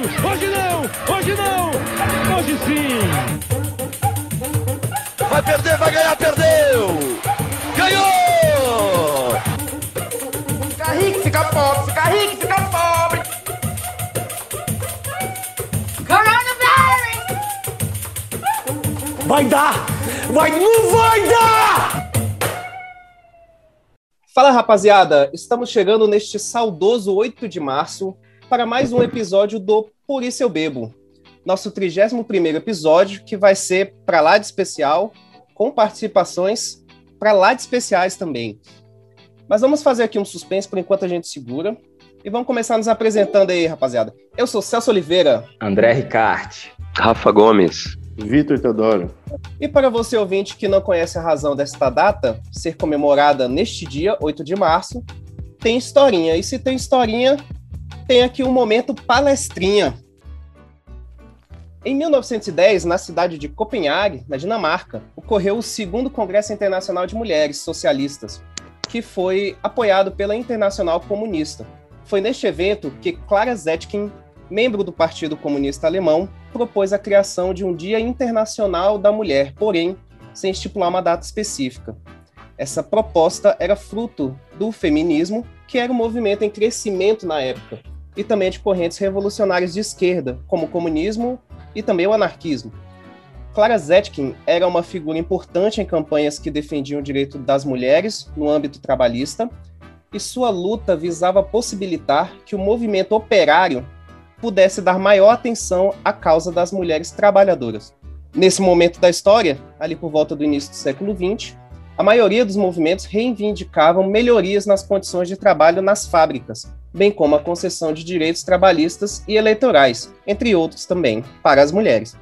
Hoje não! Hoje não! Hoje sim! Vai perder, vai ganhar, perdeu! Ganhou! Fica rico, fica pobre, fica rico, fica pobre! Vai dar! Vai, não vai dar! Fala rapaziada, estamos chegando neste saudoso 8 de março para mais um episódio do Por Isso Eu Bebo. Nosso 31 episódio, que vai ser para lá de especial, com participações para lá de especiais também. Mas vamos fazer aqui um suspense por enquanto a gente segura. E vamos começar nos apresentando aí, rapaziada. Eu sou Celso Oliveira. André Ricarte. Rafa Gomes. Vitor Teodoro. E para você ouvinte que não conhece a razão desta data ser comemorada neste dia, 8 de março, tem historinha. E se tem historinha, tem aqui um momento palestrinha. Em 1910, na cidade de Copenhague, na Dinamarca, ocorreu o segundo Congresso Internacional de Mulheres Socialistas, que foi apoiado pela Internacional Comunista. Foi neste evento que Clara Zetkin, membro do Partido Comunista Alemão, propôs a criação de um Dia Internacional da Mulher, porém, sem estipular uma data específica. Essa proposta era fruto do feminismo, que era um movimento em crescimento na época, e também de correntes revolucionárias de esquerda, como o comunismo e também o anarquismo. Clara Zetkin era uma figura importante em campanhas que defendiam o direito das mulheres no âmbito trabalhista, e sua luta visava possibilitar que o movimento operário pudesse dar maior atenção à causa das mulheres trabalhadoras. Nesse momento da história, ali por volta do início do século XX, a maioria dos movimentos reivindicavam melhorias nas condições de trabalho nas fábricas, bem como a concessão de direitos trabalhistas e eleitorais, entre outros também, para as mulheres.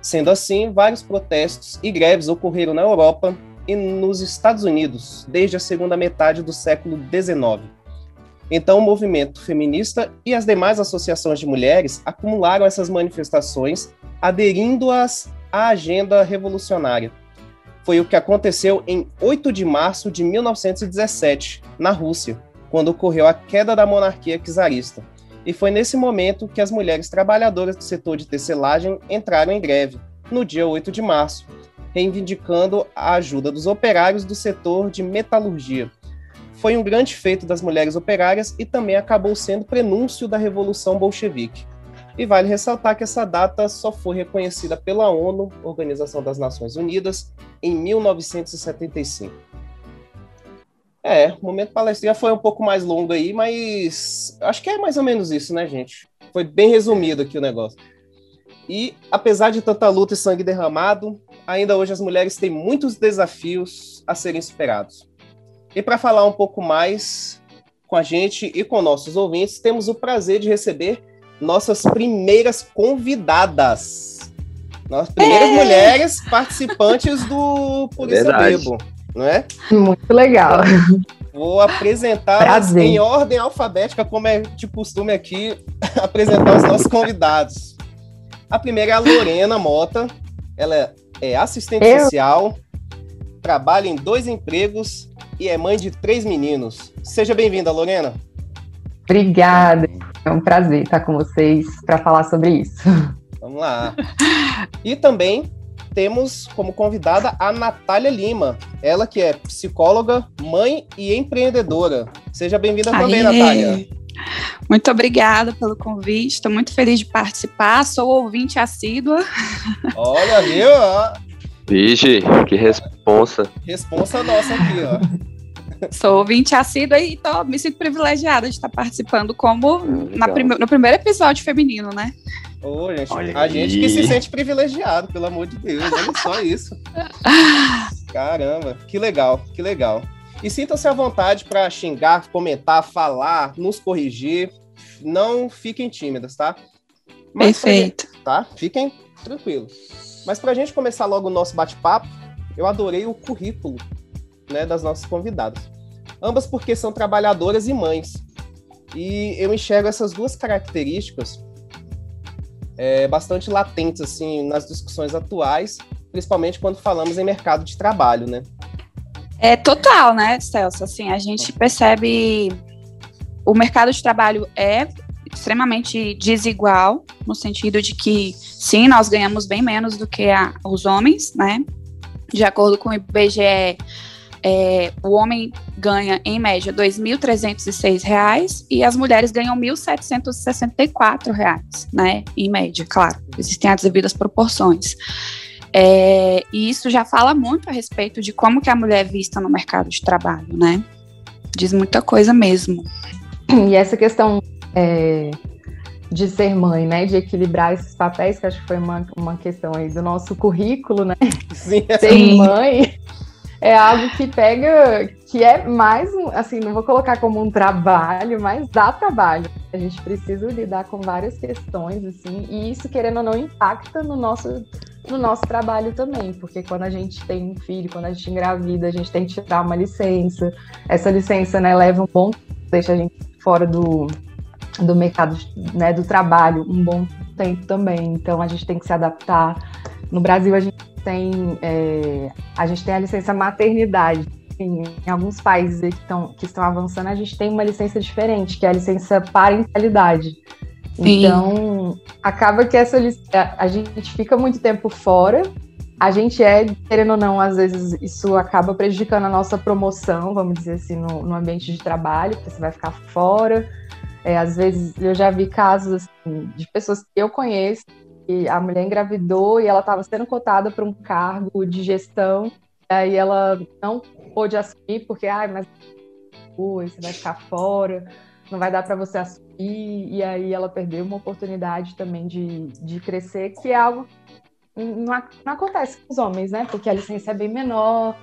Sendo assim, vários protestos e greves ocorreram na Europa e nos Estados Unidos desde a segunda metade do século XIX. Então, o movimento feminista e as demais associações de mulheres acumularam essas manifestações, aderindo-as à agenda revolucionária. Foi o que aconteceu em 8 de março de 1917, na Rússia, quando ocorreu a queda da monarquia czarista. E foi nesse momento que as mulheres trabalhadoras do setor de tecelagem entraram em greve, no dia 8 de março, reivindicando a ajuda dos operários do setor de metalurgia. Foi um grande feito das mulheres operárias e também acabou sendo prenúncio da Revolução Bolchevique. E vale ressaltar que essa data só foi reconhecida pela ONU, Organização das Nações Unidas, em 1975. É, o momento palestrinha foi um pouco mais longo aí, mas acho que é mais ou menos isso, né, gente? Foi bem resumido aqui o negócio. E apesar de tanta luta e sangue derramado, ainda hoje as mulheres têm muitos desafios a serem superados. E para falar um pouco mais com a gente e com nossos ouvintes, temos o prazer de receber nossas primeiras convidadas. Nossas primeiras é. mulheres participantes do Isso Eu Bebo, não é? Muito legal. Vou apresentá-las em ordem alfabética, como é de costume aqui, apresentar os nossos convidados. A primeira é a Lorena Mota. Ela é assistente Eu? social, trabalha em dois empregos e é mãe de três meninos. Seja bem-vinda, Lorena. Obrigada. É um prazer estar com vocês para falar sobre isso. Vamos lá. E também temos como convidada a Natália Lima, ela que é psicóloga, mãe e empreendedora. Seja bem-vinda também, Natália. Muito obrigada pelo convite, estou muito feliz de participar, sou ouvinte assídua. Olha, viu? Vixe, que responsa. Responsa nossa aqui, ó. Sou ouvinte assídua e tô, me sinto privilegiada de estar participando como na prime no primeiro episódio feminino, né? Ô, gente, a gente que se sente privilegiado, pelo amor de Deus, olha só isso. Caramba, que legal, que legal. E sintam-se à vontade para xingar, comentar, falar, nos corrigir. Não fiquem tímidas, tá? Mas Perfeito. Gente, tá? Fiquem tranquilos. Mas para a gente começar logo o nosso bate-papo, eu adorei o currículo né, das nossas convidadas. Ambas porque são trabalhadoras e mães. E eu enxergo essas duas características é, bastante latentes assim nas discussões atuais, principalmente quando falamos em mercado de trabalho, né? É total, né, Celso? Assim, a gente percebe o mercado de trabalho é extremamente desigual, no sentido de que, sim, nós ganhamos bem menos do que a, os homens, né? De acordo com o IBGE, é, o homem ganha, em média, R$ 2.306 e as mulheres ganham R$ 1.764, né? Em média, claro. Existem as devidas proporções. É, e isso já fala muito a respeito de como que a mulher é vista no mercado de trabalho, né? Diz muita coisa mesmo. E essa questão é, de ser mãe, né? De equilibrar esses papéis, que acho que foi uma, uma questão aí do nosso currículo, né? Sim. Ser mãe é algo que pega, que é mais, assim, não vou colocar como um trabalho, mas dá trabalho. A gente precisa lidar com várias questões, assim, e isso, querendo ou não, impacta no nosso, no nosso trabalho também, porque quando a gente tem um filho, quando a gente engravida, a gente tem que tirar uma licença. Essa licença, né, leva um bom, deixa a gente fora do, do mercado, né, do trabalho um bom tempo também. Então, a gente tem que se adaptar. No Brasil, a gente tem, é, a gente tem a licença maternidade. Em, em alguns países que estão, que estão avançando, a gente tem uma licença diferente, que é a licença parentalidade. Sim. Então, acaba que essa a gente fica muito tempo fora. A gente é, querendo ou não, às vezes isso acaba prejudicando a nossa promoção, vamos dizer assim, no, no ambiente de trabalho, porque você vai ficar fora. É, às vezes eu já vi casos assim, de pessoas que eu conheço que a mulher engravidou e ela estava sendo cotada para um cargo de gestão, aí ela não pôde assumir porque, ai, mas você vai ficar fora, não vai dar para você assumir, e aí ela perdeu uma oportunidade também de, de crescer, que é algo que não, não acontece com os homens, né? Porque a licença é bem menor,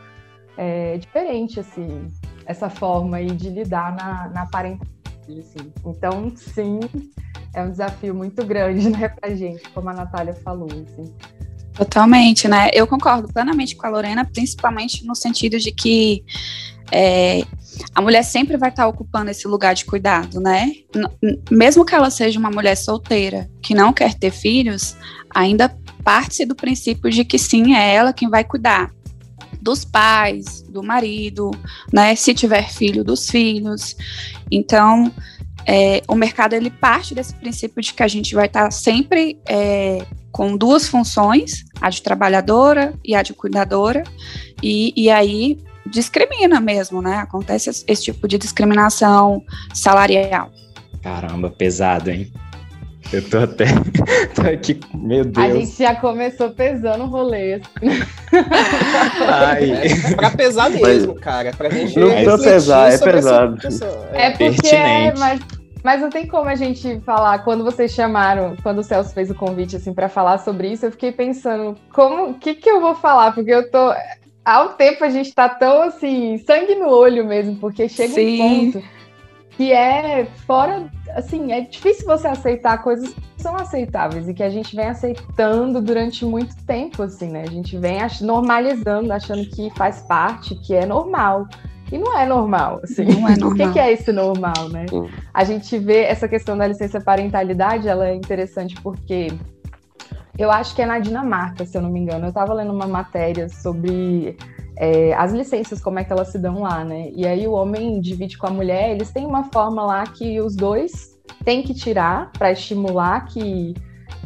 é diferente, assim, essa forma aí de lidar na, na parentalidade, assim. Então, sim, é um desafio muito grande, né, pra gente, como a Natália falou, assim. Totalmente, né? Eu concordo plenamente com a Lorena, principalmente no sentido de que é, a mulher sempre vai estar ocupando esse lugar de cuidado, né? Mesmo que ela seja uma mulher solteira que não quer ter filhos, ainda parte do princípio de que sim, é ela quem vai cuidar dos pais, do marido, né? Se tiver filho, dos filhos. Então, é, o mercado ele parte desse princípio de que a gente vai estar sempre é, com duas funções, a de trabalhadora e a de cuidadora, e, e aí discrimina mesmo, né? Acontece esse, esse tipo de discriminação salarial. Caramba, pesado, hein? Eu tô até. tô aqui, meu Deus. A gente já começou pesando o rolê. Ai. É pra pesar mesmo, mas, cara. Pra gente. Não precisa pesar, é pesado. É, é porque é, mas, mas não tem como a gente falar. Quando vocês chamaram, quando o Celso fez o convite, assim, pra falar sobre isso, eu fiquei pensando, como. O que, que eu vou falar? Porque eu tô. Há um tempo a gente tá tão assim, sangue no olho mesmo, porque chega Sim. um ponto que é fora, assim, é difícil você aceitar coisas que são aceitáveis e que a gente vem aceitando durante muito tempo, assim, né? A gente vem normalizando, achando que faz parte, que é normal. E não é normal, assim. Não é normal. O que, que é esse normal, né? A gente vê essa questão da licença parentalidade, ela é interessante porque eu acho que é na Dinamarca, se eu não me engano. Eu estava lendo uma matéria sobre é, as licenças, como é que elas se dão lá, né? E aí o homem divide com a mulher, eles têm uma forma lá que os dois têm que tirar para estimular que,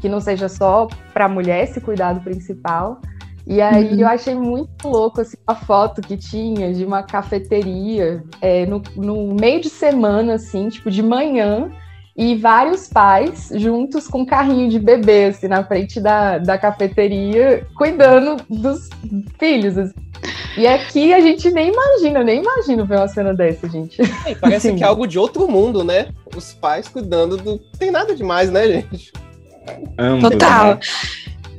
que não seja só para a mulher esse cuidado principal. E aí uhum. eu achei muito louco assim, a foto que tinha de uma cafeteria é, no, no meio de semana, assim, tipo de manhã, e vários pais juntos com um carrinho de bebê, assim, na frente da, da cafeteria, cuidando dos filhos. Assim. E aqui a gente nem imagina, nem imagino ver uma cena dessa, gente. É, parece assim. que é algo de outro mundo, né? Os pais cuidando do. Tem nada demais, né, gente? Amo, Total.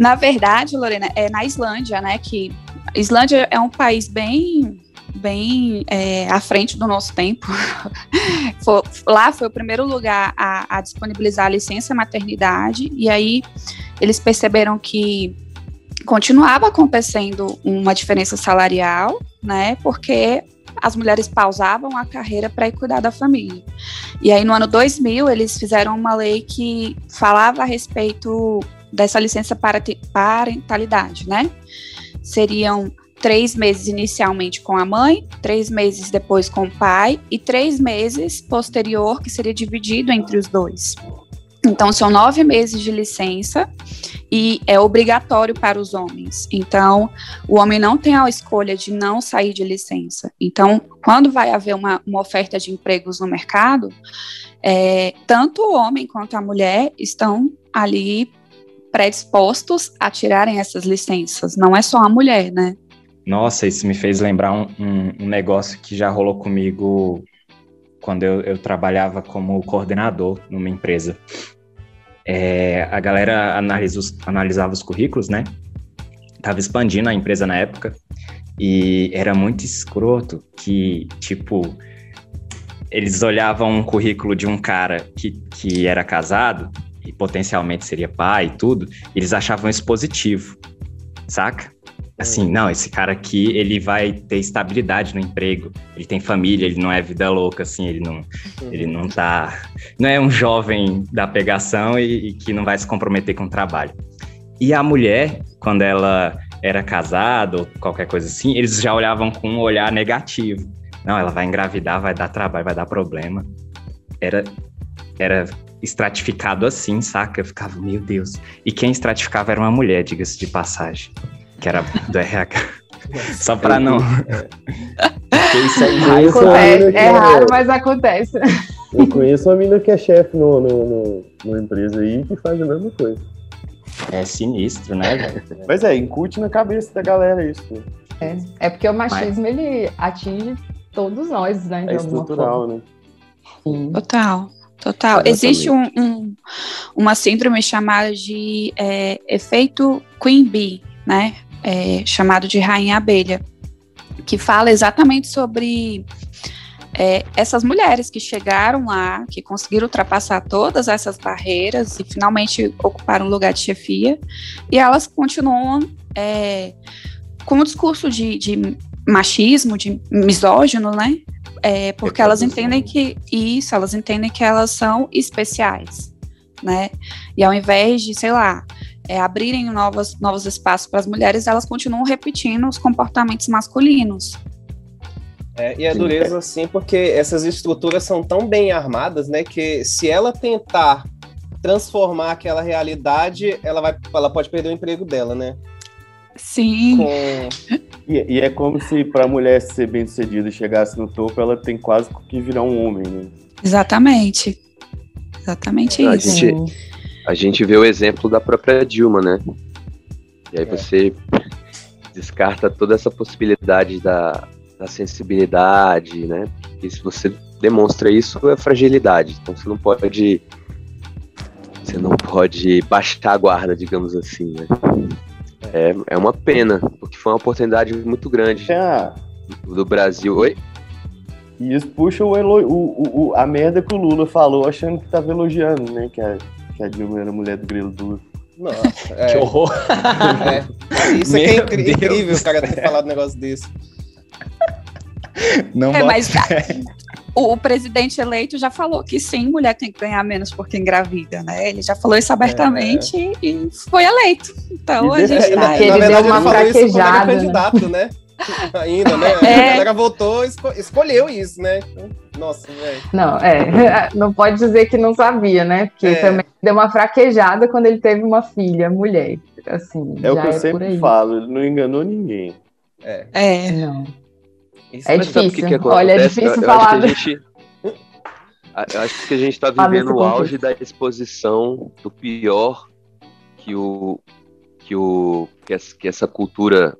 Na verdade, Lorena, é na Islândia, né? Que Islândia é um país bem bem é, à frente do nosso tempo. lá foi o primeiro lugar a, a disponibilizar a licença maternidade, e aí eles perceberam que continuava acontecendo uma diferença salarial, né? Porque as mulheres pausavam a carreira para ir cuidar da família. E aí no ano 2000 eles fizeram uma lei que falava a respeito dessa licença parentalidade, né? Seriam três meses inicialmente com a mãe, três meses depois com o pai e três meses posterior, que seria dividido entre os dois. Então, são nove meses de licença e é obrigatório para os homens. Então, o homem não tem a escolha de não sair de licença. Então, quando vai haver uma, uma oferta de empregos no mercado, é, tanto o homem quanto a mulher estão ali predispostos a tirarem essas licenças. Não é só a mulher, né? Nossa, isso me fez lembrar um, um, negócio que já rolou comigo quando eu, eu trabalhava como coordenador numa empresa. É, a galera analisa os, analisava os currículos, né? Tava expandindo a empresa na época e era muito escroto que, tipo, eles olhavam um currículo de um cara que, que era casado e potencialmente seria pai e tudo, eles achavam isso positivo, saca? Assim, não, esse cara aqui, ele vai ter estabilidade no emprego, ele tem família, ele não é vida louca, assim, ele não, ele não tá, não é um jovem da pegação e, e que não vai se comprometer com o trabalho. E a mulher, quando ela era casada ou qualquer coisa assim, eles já olhavam com um olhar negativo. Não, ela vai engravidar, vai dar trabalho, vai dar problema. Era, era estratificado assim, saca? Eu ficava, meu Deus. E quem estratificava era uma mulher, diga-se de passagem que era do RH. Só para não. Isso aí acontece. É, raro, mas acontece. Eu conheço uma menina que é chefe no, no, no, numa empresa aí que faz a mesma coisa. É sinistro, né? Mas é, incute na cabeça da galera isso. Né? É, é porque o machismo mas... ele atinge todos nós, né? é estrutural, né? Sim. Total. Total. Exatamente. Existe um, um, uma síndrome chamada de é, efeito Queen Bee, né? é, chamado de Rainha Abelha, que fala exatamente sobre é, essas mulheres que chegaram lá, que conseguiram ultrapassar todas essas barreiras e finalmente ocuparam um lugar de chefia, e elas continuam é, com um discurso de, de, machismo, de misógino, né? É, porque elas entendem que isso, elas entendem que elas são especiais, né? E ao invés de, sei lá, é, abrirem novos, novos espaços para as mulheres, elas continuam repetindo os comportamentos masculinos. É, e a dureza, assim, porque essas estruturas são tão bem armadas, né, que se ela tentar transformar aquela realidade, ela, vai, ela pode perder o emprego dela, né? Sim. Com... E, e, é como se para a mulher ser bem sucedida e chegasse no topo, ela tem quase que virar um homem, né? Exatamente. Exatamente a isso. Gente, a gente vê o exemplo da própria Dilma, né? E aí é. você descarta toda essa possibilidade da, da sensibilidade, né? E se você demonstra isso, é fragilidade. Então você não pode. Você não pode baixar a guarda, digamos assim, né? É, é uma pena, porque foi uma oportunidade muito grande é. do Brasil. Oi? E isso puxa o, o, o, a merda que o Lula falou, achando que tava elogiando, né? Que a, que a Dilma era mulher do grilo duro. Nossa, é. que horror. É. Isso é, é incrível, o cara ter falado um negócio desse. Não é, mas o, o, presidente eleito já falou que sim, mulher tem que ganhar menos porque engravida, né? Ele já falou isso abertamente é. e foi eleito. Então e a gente tá aí. Ele deu uma fraquejada. Né? candidato, né? Ainda, né? É. A galera votou, esco escolheu isso, né? Nossa, velho. Não, é. Não pode dizer que não sabia, né? Porque é. também deu uma fraquejada quando ele teve uma filha, mulher. Assim, é o que eu é sempre falo, ele não enganou ninguém. É. É. Não. É difícil. Que que Olha, é difícil eu, falar. Eu acho, gente, eu acho que a gente está vivendo o auge da exposição do pior que o que o que essa, cultura,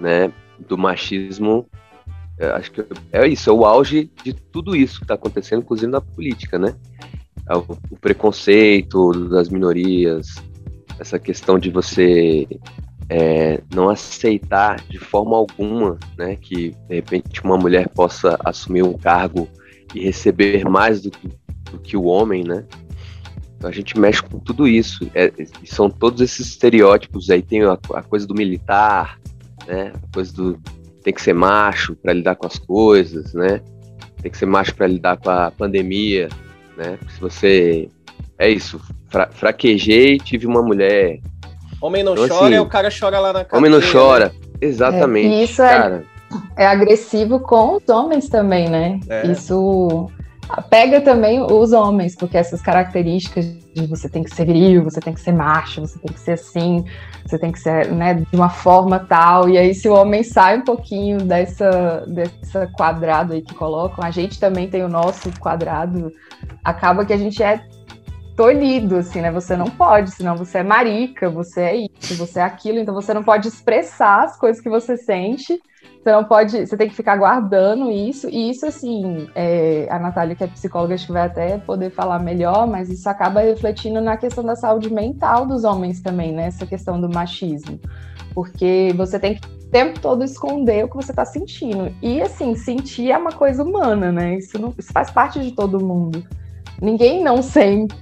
né, do machismo, acho que é isso, é o auge de tudo isso que está acontecendo, inclusive na política, né? É o, preconceito das minorias, essa questão de você é, não aceitar de forma alguma, né, que de repente uma mulher possa assumir um cargo e receber mais do que, do que o homem, né? Então a gente mexe com tudo isso. É, são todos esses estereótipos. Aí tem a, a coisa do militar, né? A coisa do tem que ser macho para lidar com as coisas, né? Tem que ser macho para lidar com a pandemia, né? Se você é isso, fra fraquejei, tive uma mulher. Homem não então, chora, assim, o cara chora lá na casa. Homem não chora. Exatamente. É, e isso cara. é, é agressivo com os homens também, né? É. Isso pega também os homens, porque essas características de você tem que ser viril, você tem que ser macho, você tem que ser assim, você tem que ser né, de uma forma tal. E aí, se o homem sai um pouquinho dessa, dessa quadrado aí que colocam, a gente também tem o nosso quadrado, acaba que a gente é tolhido, assim, né? Você não pode, senão você é marica, você é isso, você é aquilo, então você não pode expressar as coisas que você sente você não pode, você tem que ficar guardando isso, e isso assim, é, a Natália, que é psicóloga, acho que vai até poder falar melhor, mas isso acaba refletindo na questão da saúde mental dos homens também, né? Essa questão do machismo. Porque você tem que o tempo todo esconder o que você está sentindo. E assim, sentir é uma coisa humana, né? Isso, não, isso faz parte de todo mundo. Ninguém não sente,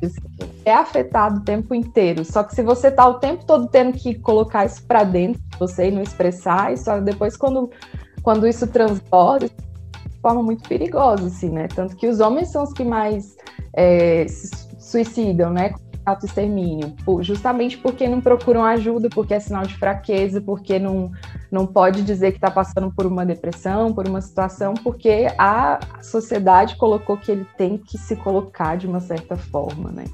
é afetado o tempo inteiro. Só que se você tá o tempo todo tendo que colocar isso para dentro de você e não expressar, isso depois quando, quando isso transborda, de forma muito perigosa, assim, né? Tanto que os homens são os que mais é, se suicidam, né? Autoextermínio, justamente porque não procuram ajuda, porque é sinal de fraqueza, porque não, não pode dizer que está passando por uma depressão, por uma situação, porque a sociedade colocou que ele tem que se colocar de uma certa forma, né?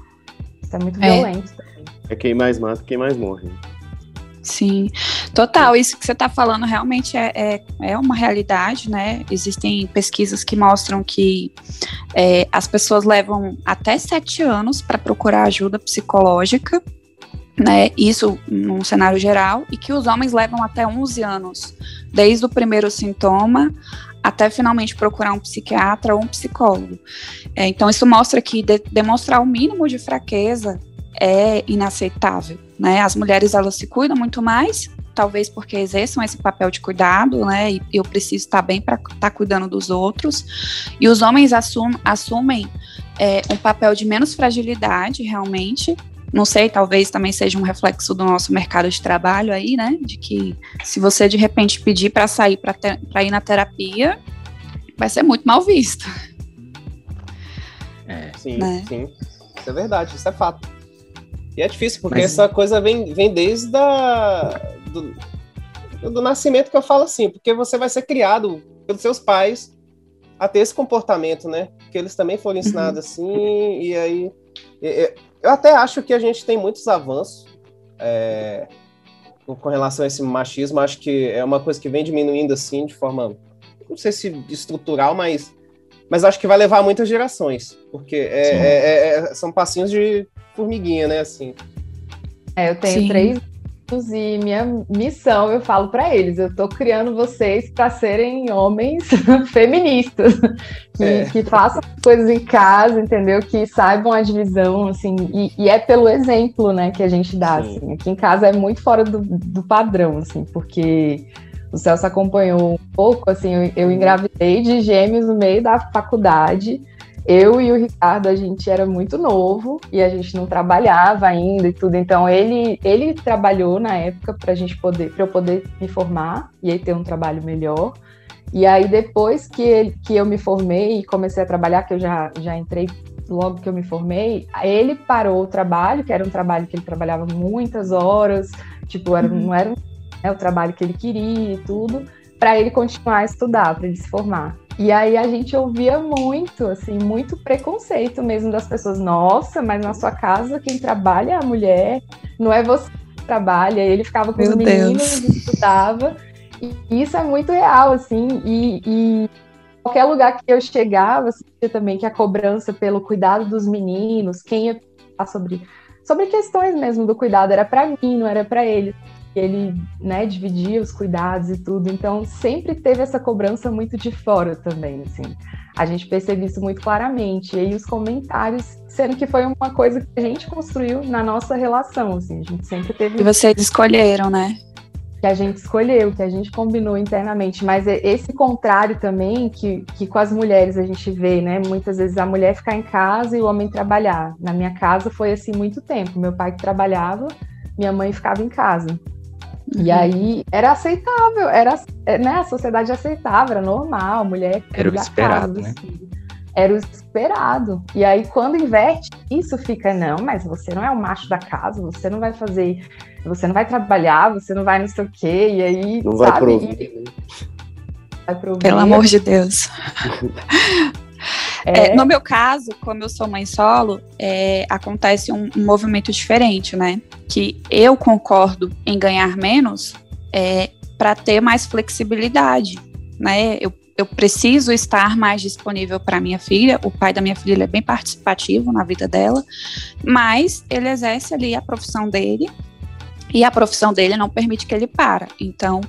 Isso é muito é. violento também. É quem mais mata, quem mais morre. Sim, total. Isso que você está falando realmente é, é, é, uma realidade, né? Existem pesquisas que mostram que é, as pessoas levam até sete anos para procurar ajuda psicológica, né? Isso num cenário geral, e que os homens levam até 11 anos, desde o primeiro sintoma até finalmente procurar um psiquiatra ou um psicólogo. É, então, isso mostra que de, demonstrar o mínimo de fraqueza é inaceitável, né? As mulheres elas se cuidam muito mais, talvez porque exerçam esse papel de cuidado, né? E eu preciso estar bem para estar tá cuidando dos outros. E os homens assum, assumem é, um papel de menos fragilidade, realmente. Não sei, talvez também seja um reflexo do nosso mercado de trabalho aí, né? De que se você de repente pedir para sair para ir na terapia, vai ser muito mal visto. É, sim, né? sim. Isso é verdade, isso é fato. E é difícil, porque Mas... essa coisa vem, vem desde a, do, do nascimento que eu falo assim, porque você vai ser criado pelos seus pais a ter esse comportamento, né? Porque eles também foram uhum. ensinados assim, e aí. Eu até acho que a gente tem muitos avanços é, com relação a esse machismo. Acho que é uma coisa que vem diminuindo assim, de forma. Não sei se estrutural, mas mas acho que vai levar muitas gerações, porque é, é, é, são passinhos de formiguinha, né? Assim. É, eu tenho Sim. três e minha missão, eu falo para eles, eu tô criando vocês para serem homens feministas, que, é. que, façam coisas em casa, entendeu? Que saibam a divisão, assim, e, e é pelo exemplo, né, que a gente dá, Sim. assim. Aqui em casa é muito fora do, do padrão, assim, porque o Celso acompanhou um pouco, assim, eu, eu engravidei de gêmeos no meio da faculdade. Eu e o Ricardo, a gente era muito novo e a gente não trabalhava ainda e tudo. Então ele ele trabalhou na época para a gente poder, para eu poder me formar e aí ter um trabalho melhor. E aí depois que ele, que eu me formei e comecei a trabalhar, que eu já já entrei logo que eu me formei, ele parou o trabalho, que era um trabalho que ele trabalhava muitas horas, tipo, era, uhum. não era né, o trabalho que ele queria e tudo, para ele continuar a estudar, para ele se formar. E aí a gente ouvia muito, assim, muito preconceito mesmo das pessoas. Nossa, mas na sua casa quem trabalha é a mulher, não é você que trabalha. E ele ficava com Meu os meninos Deus. e estudava. E isso é muito real, assim. E, e qualquer lugar que eu chegava, sentia também que a cobrança pelo cuidado dos meninos, quem ia falar sobre, sobre questões mesmo do cuidado era para mim, não era para ele ele né, dividia os cuidados e tudo, então sempre teve essa cobrança muito de fora também, assim. A gente percebe isso muito claramente. E aí os comentários, sendo que foi uma coisa que a gente construiu na nossa relação, assim, a gente sempre teve. E vocês escolheram, né? Que a gente escolheu, que a gente combinou internamente. Mas é esse contrário também, que, que com as mulheres a gente vê, né? Muitas vezes a mulher ficar em casa e o homem trabalhar. Na minha casa foi assim muito tempo. Meu pai que trabalhava, minha mãe ficava em casa. E uhum. aí era aceitável, era, né, a sociedade aceitava, era normal, mulher era o esperado, casa, né? Assim. era o esperado. E aí, quando inverte, isso fica, não, mas você não é o macho da casa, você não vai fazer, você não vai trabalhar, você não vai não sei o quê, e aí. Não sabe? vai prover. Vai prover. Pelo amor de Deus. É, É, no meu caso, como eu sou mãe solo, é, acontece um, um movimento diferente, né? Que eu concordo em ganhar menos para ter mais flexibilidade, né? Eu, eu preciso estar mais disponível para minha filha. O pai da minha filha é bem participativo na vida dela, mas ele exerce ali a profissão dele e a profissão dele não permite que ele para. Então,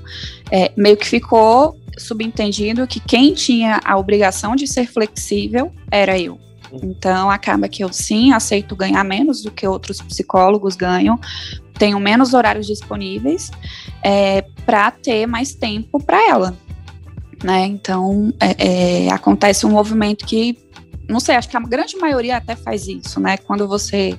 é, meio que ficou subentendido que quem tinha a obrigação de ser flexível era eu. Então, acaba que eu sim aceito ganhar menos do que outros psicólogos ganham, tenho menos horários disponíveis é, para ter mais tempo para ela. Né? Então, é, é, acontece um movimento que, não sei, acho que a grande maioria até faz isso, né? Quando você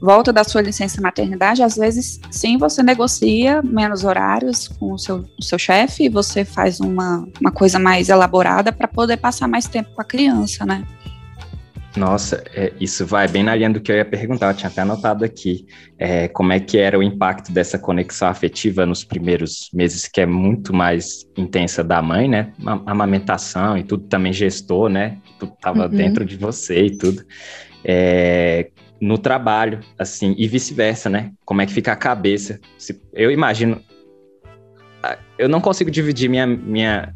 volta da sua licença maternidade, às vezes, sim, você negocia menos horários com o seu, o seu chefe e você faz uma, uma coisa mais elaborada para poder passar mais tempo com a criança, né? Nossa, é, isso vai bem na linha do que eu ia perguntar, eu tinha até anotado aqui. É, como é que era o impacto dessa conexão afetiva nos primeiros meses, que é muito mais intensa da mãe, né? A amamentação e tudo também gestor, né? Tudo estava Uhum. dentro de você e tudo. É, no trabalho, assim, e vice-versa, né? Como é que fica a cabeça? Se- eu imagino. Eu não consigo dividir minha, minha,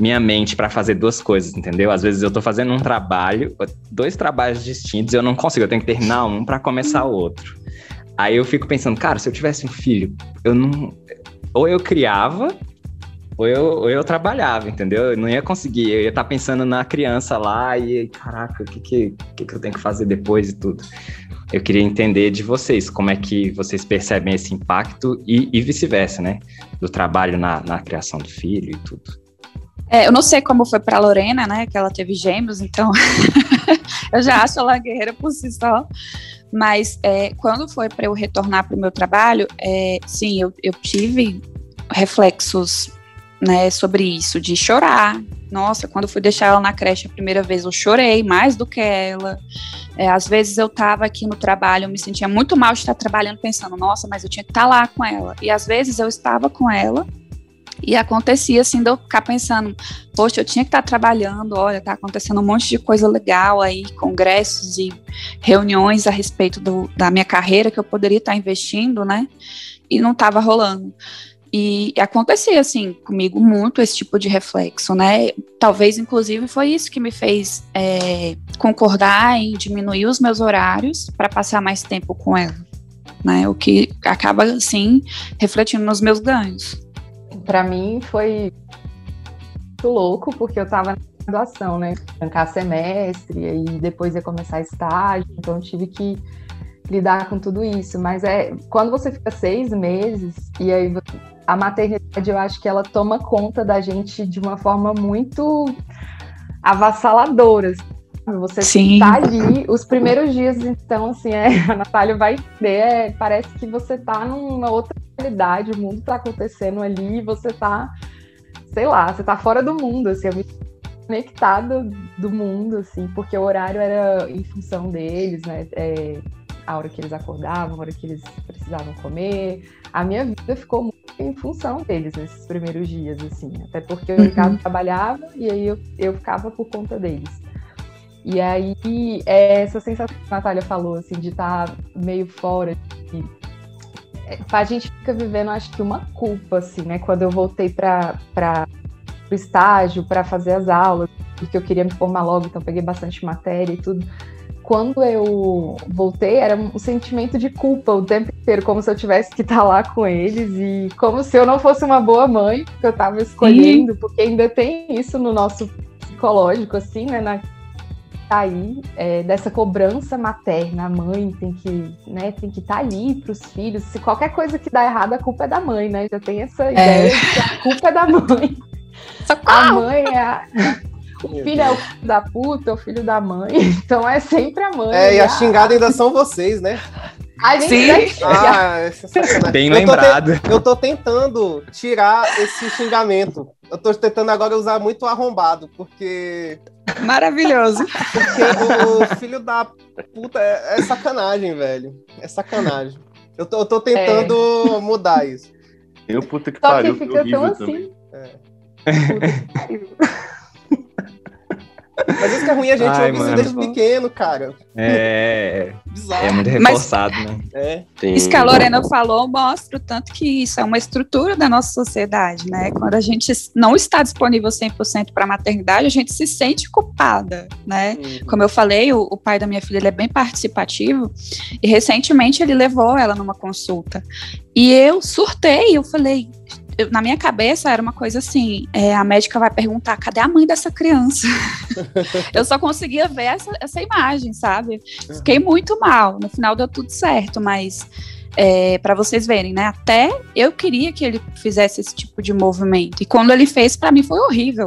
minha mente para fazer duas coisas, entendeu? Às vezes eu tô fazendo um trabalho, dois trabalhos distintos, eu não consigo, eu tenho que terminar um para começar o outro. Aí eu fico pensando, cara, se eu tivesse um filho, eu não. Ou eu criava, ou eu, ou eu trabalhava, entendeu? Eu não ia conseguir, eu ia estar pensando na criança lá e, caraca, o que, que, que, que eu tenho que fazer depois e tudo. Eu queria entender de vocês, como é que vocês percebem esse impacto e, e vice-versa, né? Do trabalho na, na criação do filho e tudo. É, eu não sei como foi para Lorena, né? Que ela teve gêmeos, então eu já acho ela guerreira por si só. Mas é, quando foi para eu retornar para o meu trabalho, é, sim, eu, eu tive reflexos né, sobre isso, de chorar. Nossa, quando fui deixar ela na creche a primeira vez, eu chorei mais do que ela. É, às vezes eu estava aqui no trabalho, eu me sentia muito mal de estar trabalhando, pensando, nossa, mas eu tinha que estar lá com ela. E às vezes eu estava com ela e acontecia assim, de eu ficar pensando, poxa, eu tinha que estar trabalhando, olha, tá acontecendo um monte de coisa legal aí, congressos e reuniões a respeito do, da minha carreira que eu poderia estar investindo, né? E não estava rolando. E acontecia, assim, comigo muito esse tipo de reflexo, né? Talvez, inclusive, foi isso que me fez é, concordar em diminuir os meus horários para passar mais tempo com ela, né? O que acaba, assim, refletindo nos meus ganhos. Para mim foi muito louco, porque eu estava na graduação, né? Trancar semestre, e depois ia começar estágio, então tive que lidar com tudo isso. Mas é quando você fica seis meses, e aí a maternidade, eu acho que ela toma conta da gente de uma forma muito avassaladora. assim. Você Sim. tá ali, os primeiros dias, então, assim, é, a Natália vai ver, é, parece que você tá numa outra realidade, o mundo tá acontecendo ali, você tá, sei lá, você tá fora do mundo, assim, é muito conectado do mundo, assim, porque o horário era em função deles, né? É, a hora que eles acordavam, a hora que eles precisavam comer. A minha vida ficou muito em função deles nesses primeiros dias, assim, até porque o Uhum. Ricardo trabalhava e aí eu, eu ficava por conta deles. E aí, é essa sensação que a Natália falou, assim, de estar meio fora. De... é, A gente fica vivendo, acho que, uma culpa, assim, né? Quando eu voltei para o estágio, para fazer as aulas, porque eu queria me formar logo, então peguei bastante matéria e tudo. Quando eu voltei, era um sentimento de culpa o tempo inteiro, como se eu tivesse que estar lá com eles e como se eu não fosse uma boa mãe que eu estava escolhendo, porque ainda tem isso no nosso psicológico, assim, né? Na, aí é, dessa cobrança materna, a mãe tem que, né, tem que estar ali para os filhos. Se qualquer coisa que dá errado, a culpa é da mãe, né? Já tem essa ideia de que a culpa é da mãe. A mãe é a... O filho é o filho da puta, é o filho da mãe. Então é sempre a mãe. É, e a Ah, xingada ainda são vocês, né? A gente Sim. xingar. Ah, é. Bem Eu tô te- lembrado. Eu tô tentando tirar esse xingamento. Eu tô tentando agora usar muito arrombado, porque. Maravilhoso. Porque o, filho da puta é, é, sacanagem, velho. É sacanagem. Eu tô, eu tô tentando é. mudar isso. Eu puta que Só pariu. que fica tão assim. É. Puta que pariu. Mas isso que é ruim a gente Ai, isso mano. desde pequeno, cara. É, Bizarro. é muito Mas- reforçado, né? É. Isso que a Lorena falou mostra o tanto que isso é uma estrutura da nossa sociedade, né? Quando a gente não está disponível 100% para a maternidade, a gente se sente culpada, né? Uhum. Como eu falei, o, o pai da minha filha ele é bem participativo e recentemente ele levou ela numa consulta. E eu surtei, eu falei, eu- na minha cabeça era uma coisa assim: é, a médica vai perguntar, cadê a mãe dessa criança? eu só conseguia ver essa, essa imagem, sabe? Fiquei muito mal. No final deu tudo certo, mas é, para vocês verem, né? Até eu queria que ele fizesse esse tipo de movimento. E quando ele fez, para mim foi horrível.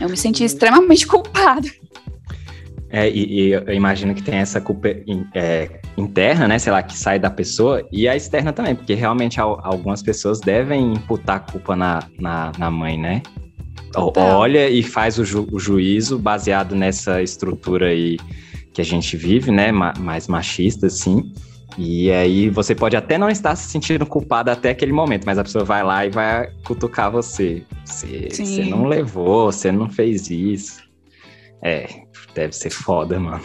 Eu me senti extremamente culpada. É, e, e eu imagino que tem essa culpa in- é, interna, né? Sei lá, que sai da pessoa, e a externa também, porque realmente al- algumas pessoas devem imputar a culpa na, na, na mãe, né? Total. Olha e faz o, ju- o juízo baseado nessa estrutura aí que a gente vive, né? ma- mais machista, assim. E aí você pode até não estar se sentindo culpada até aquele momento, mas a pessoa vai lá e vai cutucar você. Você não levou, você não fez isso. É, deve ser foda, mano.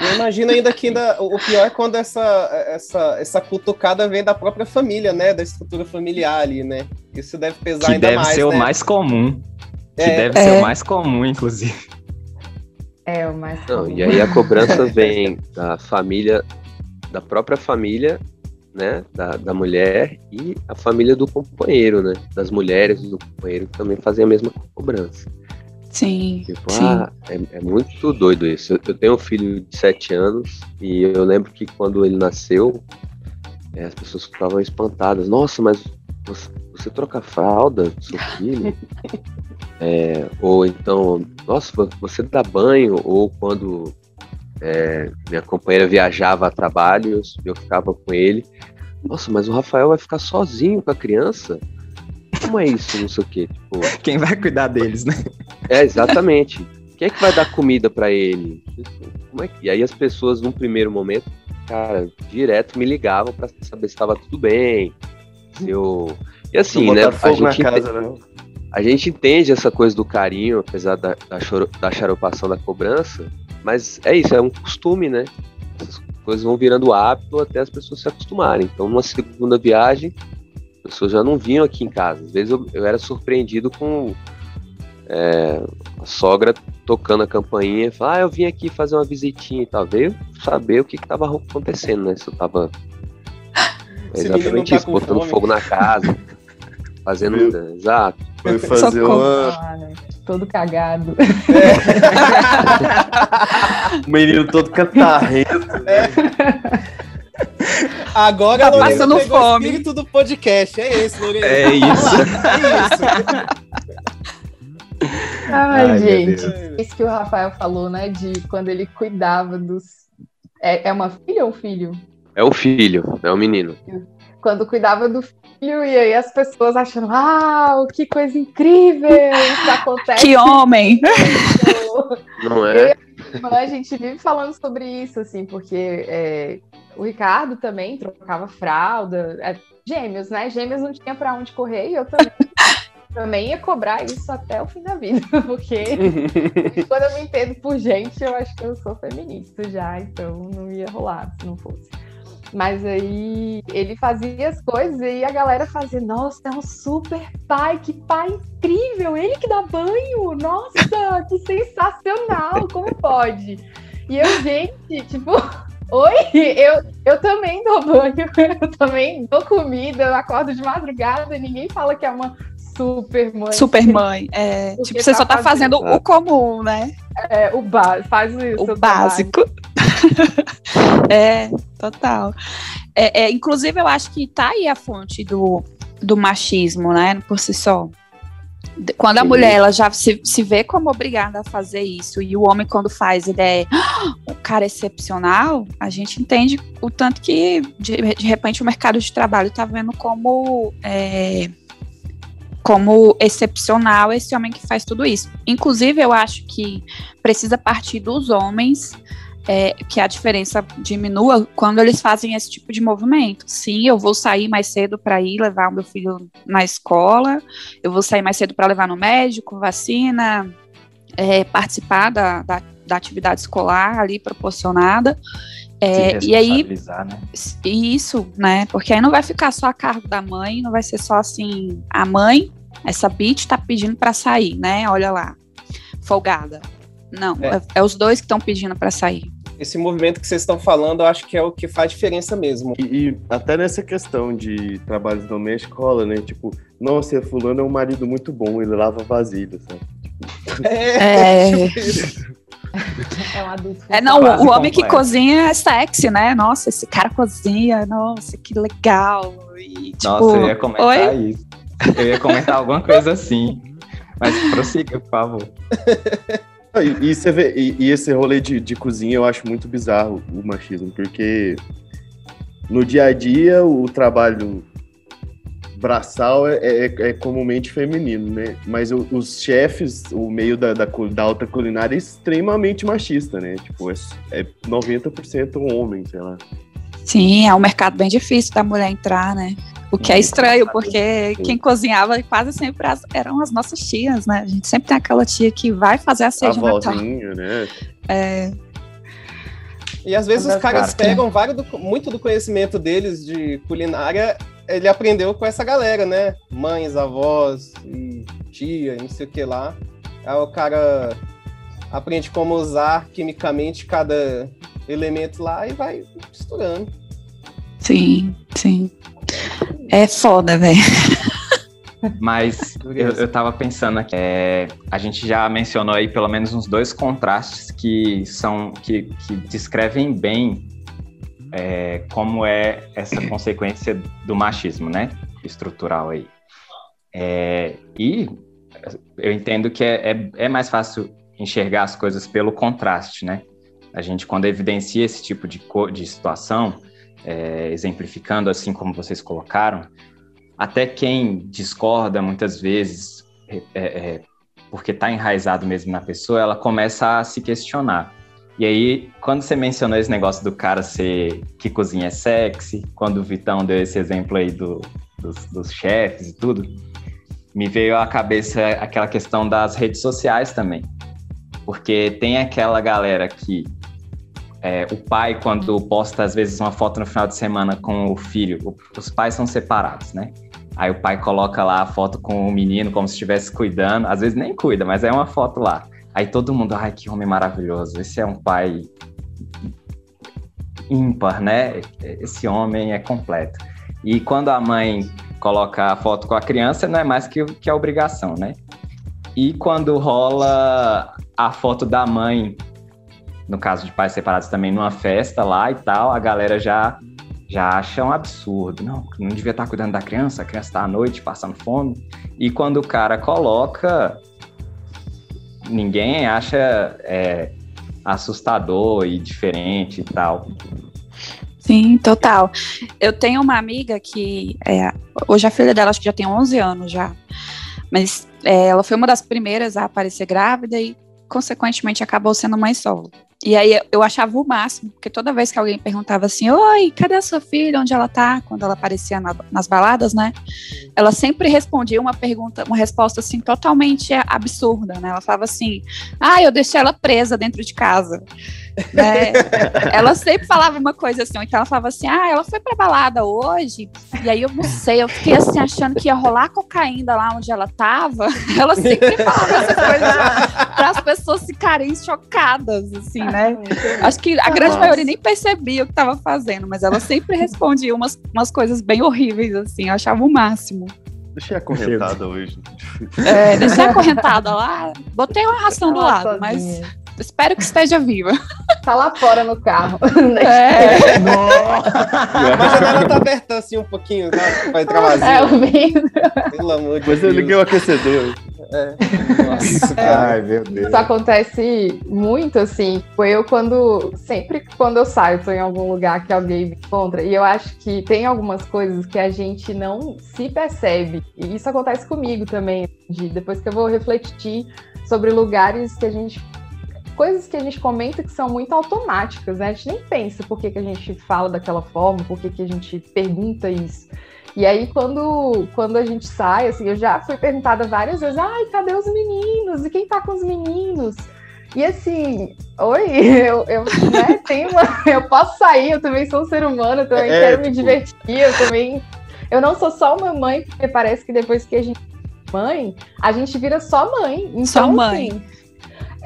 Eu imagino ainda que ainda, o pior é quando essa, essa, essa cutucada vem da própria família, né? Da estrutura familiar ali, né? Isso deve pesar Que ainda deve mais, ser né? o mais comum. Que É. deve É. ser o mais comum, inclusive. É, o mais. Não, comum. e aí a cobrança vem da família, da própria família, né, da, da mulher e a família do companheiro, né, das mulheres do companheiro que também fazem a mesma cobrança. Sim, Tipo, sim. ah, é, é muito doido isso. Eu, eu tenho um filho de 7 anos e eu lembro que quando ele nasceu, eh, as pessoas ficavam espantadas. Nossa, mas você, você troca a fralda do seu filho? É, ou então, nossa, vo- você dá banho? Ou quando é, minha companheira viajava a trabalho, eu, eu ficava com ele. Nossa, mas o Rafael vai ficar sozinho com a criança? Como é isso? Não sei o quê. Tipo, Quem vai cuidar deles, né? É, exatamente. Quem é que vai dar comida pra ele? Como é que... E aí as pessoas, num primeiro momento, cara, direto me ligavam pra saber se estava tudo bem. Se eu... E assim, né? A gente, casa, ente- né? a gente entende essa coisa do carinho, apesar da, da, choro... da xaropação da cobrança, mas é isso, é um costume, né? Essas coisas vão virando hábito até as pessoas se acostumarem. Então, numa segunda viagem, as pessoas já não vinham aqui em casa. Às vezes eu, eu era surpreendido com é, a sogra tocando a campainha e falar, ah, eu vim aqui fazer uma visitinha e tal. Veio saber o que estava acontecendo, né? Se eu tava. É exatamente tá isso, com botando fome. fogo na casa, fazendo. Viu? Exato. Foi fazer Socorro. uma. Ah, né? Todo cagado. O menino todo catarrento. Agora Tá a Lorena passando pegou fome. o espírito do podcast. É esse, Lorena. É isso. É isso. Ai, Ai, gente. Isso que o Rafael falou, né? De quando ele cuidava dos. É, é uma filha ou um filho? É um filho, é um menino. Quando cuidava do filho, e aí as pessoas achando, ah, que coisa incrível! Isso acontece. Que homem! Não Eu é? e a irmã, a gente vive falando sobre isso, assim, porque é, o Ricardo também trocava fralda, é, gêmeos, né? Gêmeos não tinha pra onde correr e eu também, também ia cobrar isso até o fim da vida, porque quando eu me entendo por gente, eu acho que eu sou feminista já, então não ia rolar se não fosse. Mas aí ele fazia as coisas e a galera fazia, nossa, é um super pai, que pai incrível, ele que dá banho, nossa, que sensacional, como pode? E eu, gente, tipo, oi, eu, eu também dou banho, eu também dou comida, eu acordo de madrugada, ninguém fala que é uma super mãe. Super mãe. É, Porque tipo, você tá só tá fazendo fazendo- o comum, né? É, o básico, faz o, seu o básico. é, total. É, é, inclusive, eu acho que tá aí a fonte do, do machismo, né? Por si só. Quando a mulher ela já se, se vê como obrigada a fazer isso, e o homem, quando faz, ele é "Ah, um cara excepcional, a gente entende o tanto que, de, de repente, o mercado de trabalho tá vendo como. é, como excepcional esse homem que faz tudo isso. Inclusive, eu acho que precisa partir dos homens é, que a diferença diminua quando eles fazem esse tipo de movimento. Sim, eu vou sair mais cedo para ir levar o meu filho na escola, eu vou sair mais cedo para levar no médico, vacina, é, participar da, da, da, atividade escolar ali proporcionada. É, e aí, né? isso, né? Porque aí não vai ficar só a cargo da mãe, não vai ser só assim, a mãe, essa bitch tá pedindo para sair, né? Olha lá, folgada. Não, é, é os dois que estão pedindo para sair esse movimento que vocês estão falando, eu acho que é o que faz diferença mesmo. E, e até nessa questão de trabalhos domésticos rola, né? Tipo, nossa, fulano é um marido muito bom, ele lava vasilhas, sabe? É. é. É um adulto. É, não, o, o homem que cozinha é sexy, né? Nossa, esse cara cozinha, nossa, que legal. E, tipo, nossa, eu ia comentar Oi? isso. Eu ia comentar alguma coisa assim. Mas prossiga, por favor. E, e, você vê, e, e, esse rolê de, de cozinha eu acho muito bizarro, o machismo, porque no dia a dia o trabalho braçal é, é, é comumente feminino, né? Mas o, os chefes, o meio da, da, da, alta culinária é extremamente machista, né? Tipo, é, é 90% homem, sei lá. Sim, é um mercado bem difícil da mulher entrar, né? O que é estranho, porque quem cozinhava quase sempre as, eram as nossas tias, né? A gente sempre tem aquela tia que vai fazer a ceia de Natal. né? É. E às vezes os caras pegam vários do, muito do conhecimento deles de culinária, ele aprendeu com essa galera, né? Mães, avós, e tia, não sei o que lá. Aí o cara aprende como usar quimicamente cada elemento lá e vai misturando. Sim, sim. É foda, velho. Mas eu, eu tava pensando aqui, é, a gente já mencionou aí pelo menos uns dois contrastes que são que, que descrevem bem é, como é essa consequência do machismo, né? Estrutural aí. É, e eu entendo que é, é, é, mais fácil enxergar as coisas pelo contraste, né? A gente, quando evidencia esse tipo de, de situação, é, exemplificando assim como vocês colocaram, até quem discorda muitas vezes, é, é, porque está enraizado mesmo na pessoa, ela começa a se questionar. E aí, quando você mencionou esse negócio do cara ser que cozinha é sexy, quando o Vitão deu esse exemplo aí do, dos, dos chefes e tudo, me veio à cabeça aquela questão das redes sociais também. Porque tem aquela galera que é, o pai, quando posta às vezes uma foto no final de semana com o filho, os pais são separados, né? Aí o pai coloca lá a foto com o menino como se estivesse cuidando, às vezes nem cuida, mas é uma foto lá. Aí todo mundo, ai que homem maravilhoso, esse é um pai ímpar, né? Esse homem é completo. E quando a mãe coloca a foto com a criança, não é mais que, que a obrigação, né? E quando rola a foto da mãe no caso de pais separados também numa festa lá e tal, a galera já já acha um absurdo. Não, não devia estar cuidando da criança, a criança está à noite passando fome. E quando o cara coloca, ninguém acha é, assustador e diferente e tal. Sim, total. Eu tenho uma amiga que, é, hoje a filha dela acho que já tem 11 anos já, mas é, ela foi uma das primeiras a aparecer grávida e, consequentemente, acabou sendo mãe solo. E aí eu achava o máximo, porque toda vez que alguém perguntava assim, oi, cadê a sua filha? Onde ela tá? Quando ela aparecia na, nas baladas, né? Ela sempre respondia uma pergunta, uma resposta assim, totalmente absurda, né? Ela falava assim, ah, eu deixei ela presa dentro de casa. Né? ela sempre falava uma coisa assim, então ela falava assim, ah, ela foi pra balada hoje, e aí eu não sei, eu fiquei assim, achando que ia rolar cocaína lá onde ela tava. Ela sempre falava essas coisas para as pessoas ficarem chocadas, assim, né? Acho que a grande Nossa. maioria nem percebia o que estava fazendo, mas ela sempre respondia umas, umas coisas bem horríveis, assim, eu achava o máximo. Deixei acorrentada hoje. É, deixei acorrentada lá, botei uma ração do lado, mas espero que esteja viva. Tá lá fora no carro. É. Mas a janela tá aberta assim um pouquinho, tá? Vai entrar vazio. É, o vidro. Pelo amor de Mas Deus. eu liguei o aquecedor. É. Nossa, Ai, meu Deus. Isso acontece muito, assim. Foi eu quando. Sempre quando eu saio, tô em algum lugar que alguém me encontra. E eu acho que tem algumas coisas que a gente não se percebe. E isso acontece comigo também. De, depois que eu vou refletir sobre lugares que a gente. Coisas que a gente comenta que são muito automáticas, né? A gente nem pensa por que, que a gente fala daquela forma, por que, que a gente pergunta isso. E aí, quando, quando a gente sai, assim, eu já fui perguntada várias vezes: ai, cadê os meninos? E quem tá com os meninos? E assim, oi, eu, eu né, tenho uma, eu posso sair, eu também sou um ser humano, eu também É, quero me tipo- divertir, eu também. Eu não sou só uma mãe, porque parece que depois que a gente é mãe, a gente vira só mãe. Então, Só mãe. assim,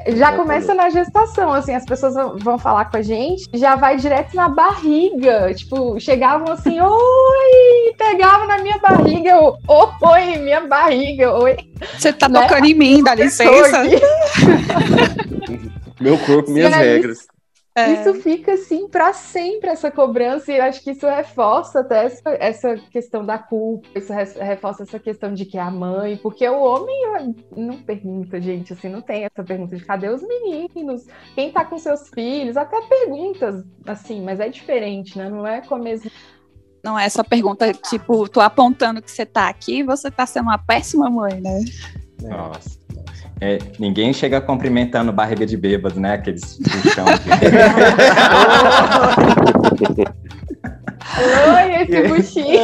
já começa na gestação, assim, as pessoas vão- falar com a gente, já vai direto na barriga. Tipo, chegavam assim, oi, pegavam na minha barriga, eu, oi, minha barriga, oi. Você tá Né? tocando em mim, dá licença. Meu corpo, minhas regras. É. Isso fica assim para sempre, essa cobrança, e eu acho que isso reforça até essa, essa questão da culpa, isso re- reforça essa questão de que é a mãe, porque o homem não pergunta, gente, assim, não tem essa pergunta de cadê os meninos, quem tá com seus filhos, até perguntas, assim, mas é diferente, né? Não é com a mesma. Não é essa pergunta, tipo, tô apontando que você tá aqui e você tá sendo uma péssima mãe, né? Nossa. É, ninguém chega cumprimentando barriga de bêbado, né? Aqueles puxão. Oi, esse buchinho!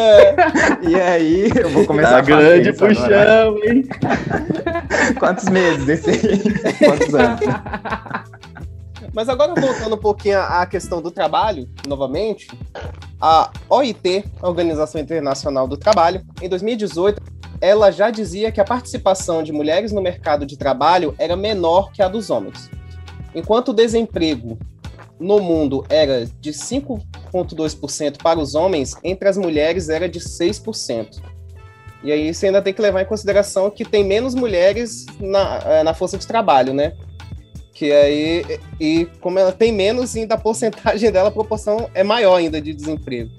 e aí, eu vou começar Tá a grande agora. puxão, hein? Quantos meses desse aí? Quantos anos? Mas agora voltando um pouquinho à questão do trabalho, novamente, a OIT, a Organização Internacional do Trabalho, em 2018, ela já dizia que a participação de mulheres no mercado de trabalho era menor que a dos homens. Enquanto o desemprego no mundo era de 5,2% para os homens, entre as mulheres era de 6%. E aí você ainda tem que levar em consideração que tem menos mulheres na, eh, na força de trabalho, né? Que aí, e como ela tem menos, ainda a porcentagem dela, a proporção é maior ainda de desemprego.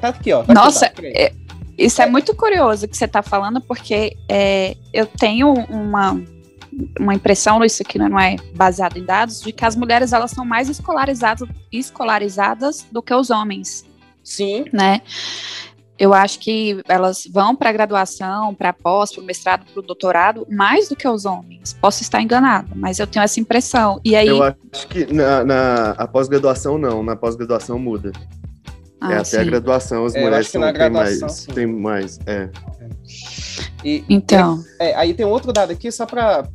Tá aqui, ó. Tá Nossa, aqui, tá, peraí. é- isso é muito curioso que você está falando, porque é, eu tenho uma, uma impressão, isso aqui não é baseado em dados, de que as mulheres elas são mais escolarizadas, escolarizadas do que os homens, Sim, né? Eu acho que elas vão para a graduação, para a pós, para o mestrado, para o doutorado, mais do que os homens. Posso estar enganada, mas eu tenho essa impressão. E aí, Eu acho que na, na pós-graduação não, na pós-graduação muda. Ah, é até a sim. graduação, as É, mulheres são, tem graduação, mais. sim. Tem mais, é. e então, é, aí tem um outro dado aqui, só para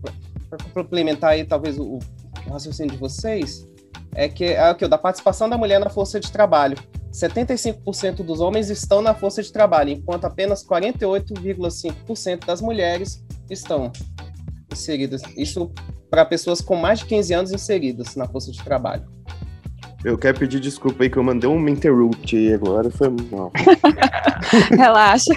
complementar aí, talvez, o, o raciocínio de vocês, é que é o que, da participação da mulher na força de trabalho. 75% dos homens estão na força de trabalho, enquanto apenas 48,5% das mulheres estão inseridas. Isso para pessoas com mais de 15 anos inseridas na força de trabalho. Eu quero pedir desculpa aí que eu mandei um interrupt aí agora, foi mal. relaxa.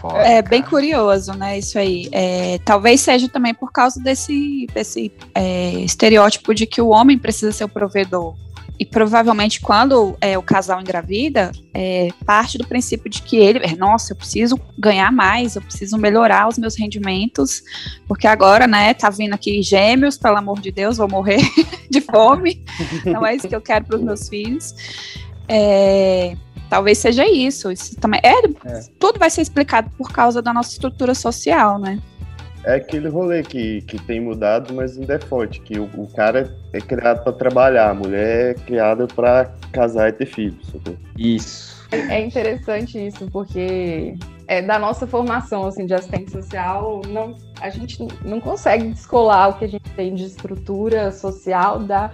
Foda, É bem curioso, né? Isso aí. É, talvez seja também por causa desse, desse é, estereótipo de que o homem precisa ser o provedor. E provavelmente quando é, o casal engravida, é, parte do princípio de que ele, é, nossa, eu preciso ganhar mais, eu preciso melhorar os meus rendimentos, porque agora, né, tá vindo aqui gêmeos, pelo amor de Deus, vou morrer de fome. Não é isso que eu quero para os meus filhos. É, talvez seja isso. Isso também é, É. tudo vai ser explicado por causa da nossa estrutura social, né? É aquele rolê que, que tem mudado, mas ainda é forte, que o, o cara é criado pra trabalhar, a mulher é criada pra casar e ter filhos. Isso. É interessante isso, porque é da nossa formação assim, de assistente social, não, a gente não consegue descolar o que a gente tem de estrutura social da,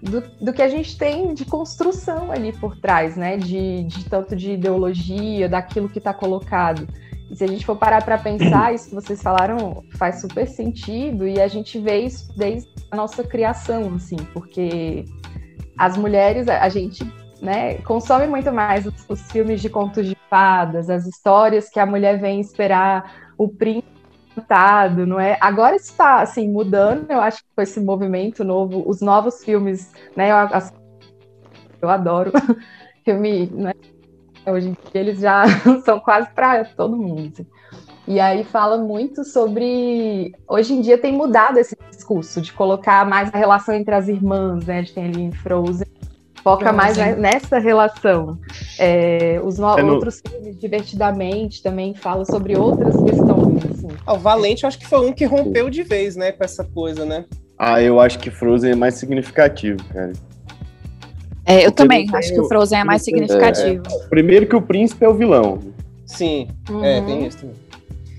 do, do que a gente tem de construção ali por trás, né? De, de tanto de ideologia, daquilo que está colocado. Se a gente for parar para pensar, isso que vocês falaram faz super sentido, e a gente vê isso desde a nossa criação, assim, porque as mulheres, a gente né, consome muito mais os, os filmes de contos de fadas, as histórias que a mulher vem esperar o príncipe encantado, não é? Agora está assim mudando, eu acho que com esse movimento novo, os novos filmes, né? Eu, eu adoro filme, né? Hoje em dia eles já são quase para todo mundo. assim. E aí fala muito sobre. Hoje em dia tem mudado esse discurso de colocar mais a relação entre as irmãs, né? De tem ali em Frozen. Foca mais nessa relação. É, os no... é no... outros filmes, Divertidamente, também falam sobre outras questões. Assim. Ah, o Valente, eu acho que foi um que rompeu de vez, né, com essa coisa, né? Ah, eu acho que Frozen é mais significativo, cara. É, eu também acho que o Frozen é mais significativo. É, primeiro que o príncipe é o vilão. Sim, uhum. é, tem isso também.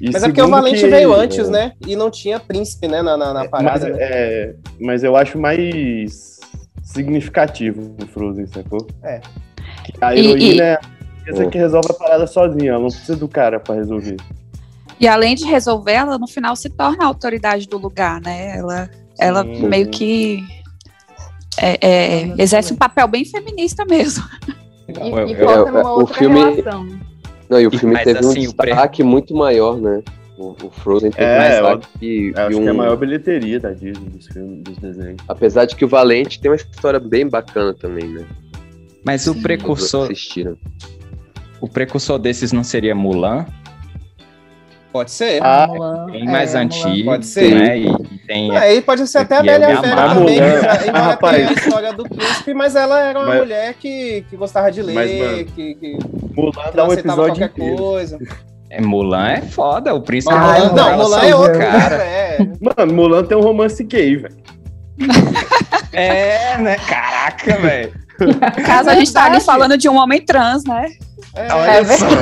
E mas é porque o Valente que... veio antes, é. né? E não tinha príncipe, né, na, na, na parada. Mas, né? é, mas eu acho mais significativo o Frozen, sacou? É. A heroína é essa que resolve a parada sozinha, ela não precisa do cara para resolver. E além de resolver, ela no final se torna a autoridade do lugar, né? Ela, ela meio que é, é, exerce um papel bem feminista mesmo. E, e foca numa outra o filme, relação. Não, e o filme Mas, teve assim, um destaque muito maior, né? O, o Frozen teve é, mais destaque que, acho um... que é a maior bilheteria da Disney dos filmes, dos desenhos. Apesar de que o Valente tem uma história bem bacana também, né? Mas o precursor. O precursor desses não seria Mulan? Pode ser. Ah, Mulan, bem é, mais antigo. Pode ser. Né? E, tem ah, aí pode ser até a Bela Fera também. Ah, rapaz. a história do príncipe, mas ela era uma mas, mulher que, que gostava de ler, mas, mano, que, que, Mulan que dá um episódio qualquer inteiro. coisa. É, Mulan é foda, o príncipe ah, é Não, Mulan é outro cara. É. Mano, Mulan tem um romance gay, velho. é, né? Caraca, velho. Caso a gente tá ali falando de um homem trans, né? É, é verdade.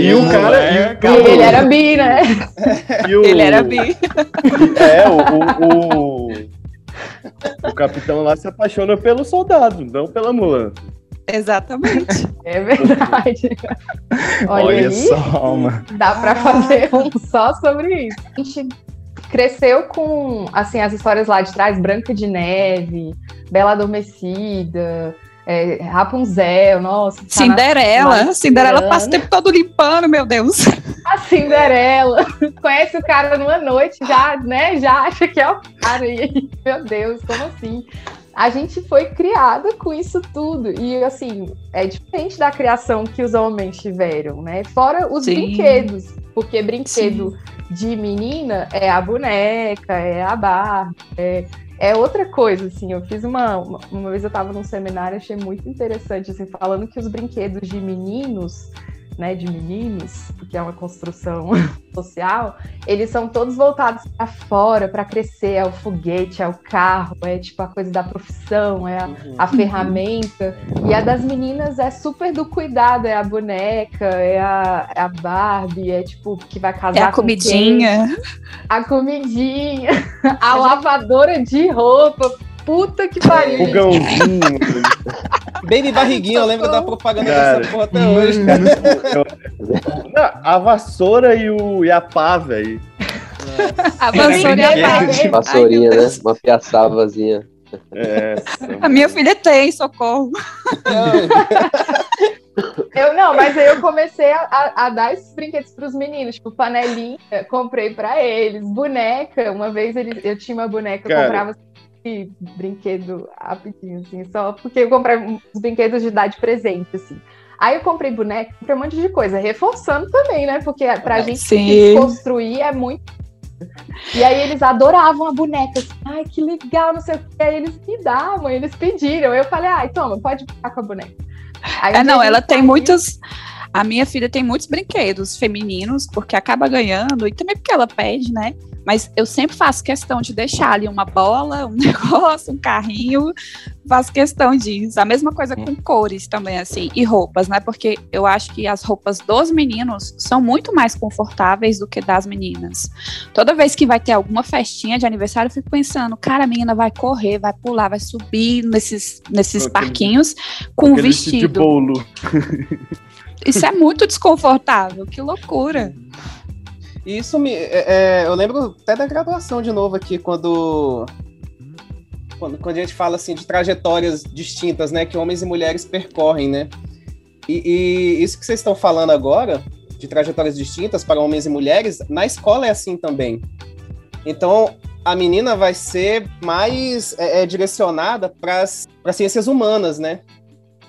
e o cara, é, e o ele era bi, né? O, ele era bi. É, o, o, o, capitão lá se apaixona pelo soldado, não pela Mulan. Exatamente. É verdade. Olha, Olha aí, só, mano. Dá para fazer um só sobre isso. A gente cresceu com assim as histórias lá de trás, Branca de Neve, Bela Adormecida, é, Rapunzel, nossa. Tá Cinderela. Na... Cinderela passa o tempo todo limpando, meu Deus. A Cinderela. Conhece o cara numa noite, já, né? Já acha que é o cara. E, meu Deus, como assim? A gente foi criada com isso tudo. E, assim, é diferente da criação que os homens tiveram, né? Fora os Sim. brinquedos. Porque brinquedo Sim. de menina é a boneca, é a barra, é é outra coisa, assim, eu fiz uma, uma, uma vez eu estava num seminário, achei muito interessante, assim, falando que os brinquedos de meninos né, de meninos, porque é uma construção social, eles são todos voltados para fora, para crescer, é o foguete, é o carro, é tipo a coisa da profissão, é a, uhum. a ferramenta. E a das meninas é super do cuidado, é a boneca, é a, é a Barbie, é tipo que vai casar é a comidinha. Quem? A comidinha, a lavadora de roupa, Puta que pariu. Fogãozinho. Baby barriguinha, eu lembro da propaganda cara, dessa porra até hoje. a vassoura e, o, e a pá, velho. A vassoura e a pá. Vassourinha, né? Uma piaçavazinha. É, a minha filha tem, socorro. Eu não, mas aí eu comecei a, a dar esses brinquedos para os meninos, tipo panelinha, comprei para eles, boneca. Uma vez eles, eu tinha uma boneca, eu comprava brinquedo rapidinho, assim, só porque eu comprei uns brinquedos de idade presente, assim. Aí eu comprei boneco, comprei um monte de coisa, reforçando também, né? Porque pra ah, gente Sim. construir é muito. E aí eles adoravam a boneca, assim, ai, que legal, não sei o que. Aí eles me davam, eles pediram. Eu falei, ai, toma, pode ficar com a boneca. Aí, é, não, ela tem muitos. A minha filha tem muitos brinquedos femininos, porque acaba ganhando, e também porque ela pede, né? Mas eu sempre faço questão de deixar ali uma bola, um negócio, um carrinho, faço questão disso. A mesma coisa com cores também, assim, e roupas, né? Porque eu acho que as roupas dos meninos são muito mais confortáveis do que das meninas. Toda vez que vai ter alguma festinha de aniversário, eu fico pensando, cara, a menina vai correr, vai pular, vai subir nesses, nesses parquinhos com um vestido. De bolo. Isso é muito desconfortável, que loucura. Isso me. É, é, eu lembro até da graduação de novo aqui, quando, quando. Quando a gente fala assim de trajetórias distintas, né? Que homens e mulheres percorrem, né? E, e isso que vocês estão falando agora, de trajetórias distintas para homens e mulheres, na escola é assim também. Então, a menina vai ser mais é, é, direcionada para as ciências humanas, né?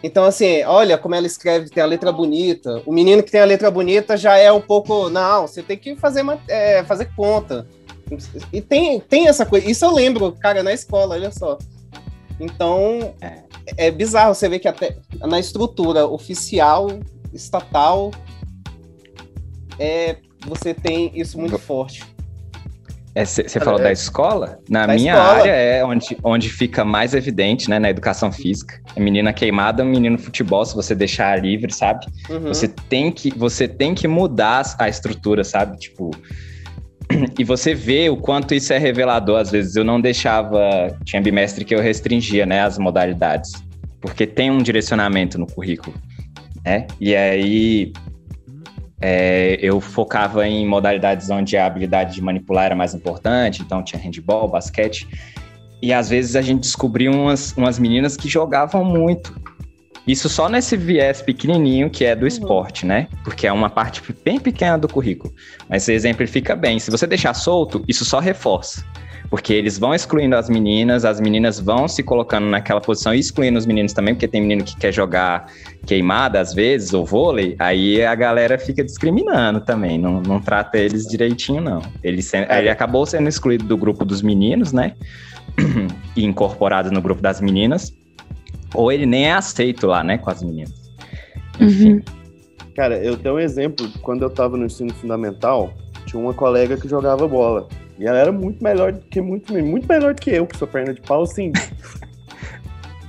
Então, assim, olha como ela escreve, tem a letra bonita. O menino que tem a letra bonita já é um pouco. Não, você tem que fazer, é, fazer conta. E tem, tem essa coisa. Isso eu lembro, cara, na escola, olha só. Então, é, é bizarro você ver que até na estrutura oficial, estatal, é, você tem isso muito forte. Você é, falou é, da escola? Na da minha escola. área é onde, onde fica mais evidente, né? Na educação física. A menina queimada, menino futebol, se você deixar livre, sabe? Uhum. Você, tem que, você tem que mudar a estrutura, sabe? Tipo. E você vê o quanto isso é revelador. Às vezes eu não deixava. Tinha bimestre que eu restringia, né? As modalidades. Porque tem um direcionamento no currículo. Né? E aí é, eu focava em modalidades onde a habilidade de manipular era mais importante, então tinha handball, basquete. E às vezes a gente descobriu umas, umas meninas que jogavam muito. Isso só nesse viés pequenininho que é do uhum. esporte, né? Porque é uma parte bem pequena do currículo. Mas você exemplifica bem. Se você deixar solto, isso só reforça. Porque eles vão excluindo as meninas, as meninas vão se colocando naquela posição e excluindo os meninos também, porque tem menino que quer jogar queimada às vezes, ou vôlei, aí a galera fica discriminando também, não, não trata eles direitinho, não. Ele, ele acabou sendo excluído do grupo dos meninos, né? e incorporado no grupo das meninas, ou ele nem é aceito lá, né, com as meninas. Enfim. Uhum. Cara, eu tenho um exemplo, quando eu tava no ensino fundamental, tinha uma colega que jogava bola. E ela era muito melhor do que muito, muito melhor do que eu, que sou perna de pau, assim.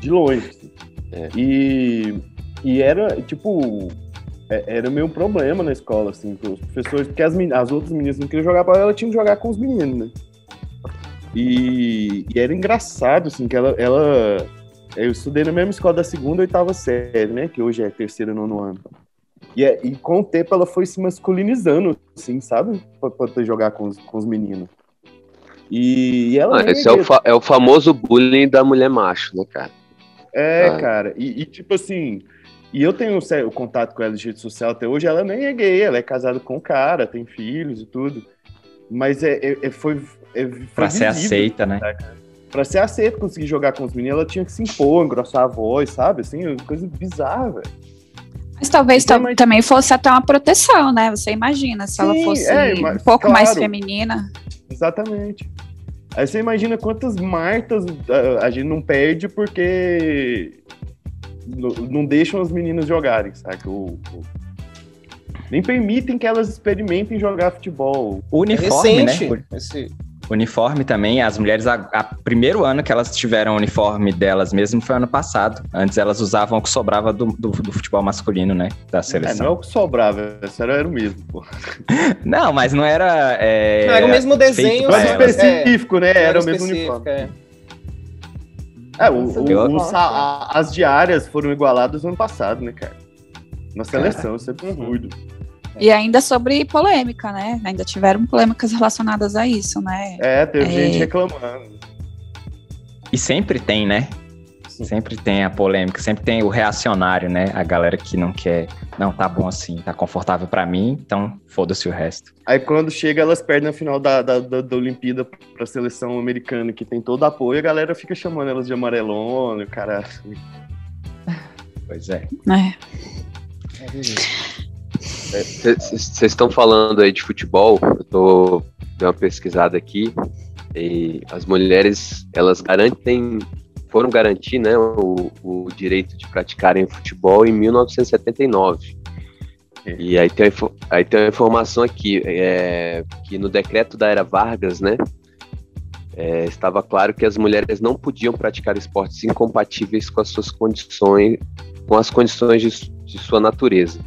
de longe. Assim. É. E, e era, tipo, é, era meio um problema na escola, assim, os professores, porque as, as outras meninas não queriam jogar bola, ela tinha que jogar com os meninos, né? E, e, era engraçado, assim, que ela, ela. Eu estudei na mesma escola da segunda e oitava série, né? Que hoje é terceiro e nono ano. E, é, e com o tempo ela foi se masculinizando, assim, sabe? Pra poder jogar com os, com os meninos. E, e ela. Ah, esse é o, é o famoso bullying da mulher macho, né, cara? É, ah. cara. E, e, tipo assim. E eu tenho o, contato com ela de rede social até hoje. Ela nem é gay, ela é casada com um cara, tem filhos e tudo. Mas é, é, é foi, é, foi. Pra visível, ser aceita, né? Tá, pra ser aceita, conseguir jogar com os meninos, ela tinha que se impor, engrossar a voz, sabe? Assim, coisa bizarra, velho. Mas talvez então, também fosse até uma proteção, né? Você imagina, se Sim, ela fosse é, mas, um pouco claro, mais feminina. Exatamente. Aí você imagina quantas Martas a, a gente não perde porque não deixam as meninas jogarem, sabe? O, o, nem permitem que elas experimentem jogar futebol. O uniforme, é né? Esse, Uniforme também, as mulheres, a, a, primeiro ano que elas tiveram uniforme delas mesmo foi ano passado. Antes elas usavam o que sobrava do, do, do futebol masculino, né? Da seleção. É, não é o que sobrava, era, era o mesmo, pô. não, mas não era. É, não, era o mesmo desenho. Não era específico, é, né? Era, era o mesmo uniforme. É. É, o, o, o, a, as diárias foram igualadas no ano passado, né, cara? Na seleção, isso é absurdo. Uhum. E ainda sobre polêmica, né? Ainda tiveram polêmicas relacionadas a isso, né? É, teve é... gente reclamando. E sempre tem, né? Sim. Sempre tem a polêmica, sempre tem o reacionário, né? A galera que não quer, não, tá bom assim, tá confortável para mim, então foda-se o resto. Aí quando chega, elas perdem a final da, da, da, da Olimpíada pra seleção americana, que tem todo apoio, a galera fica chamando elas de amarelona, cara. Pois é. É. vocês estão falando aí de futebol, eu tô dando uma pesquisada aqui, e as mulheres, elas garantem, foram garantir, né, o, o direito de praticarem futebol em 1979. É. E aí tem, aí tem uma informação aqui, é, que no decreto da Era Vargas, né, é, estava claro que as mulheres não podiam praticar esportes incompatíveis com as suas condições, com as condições de, de sua natureza.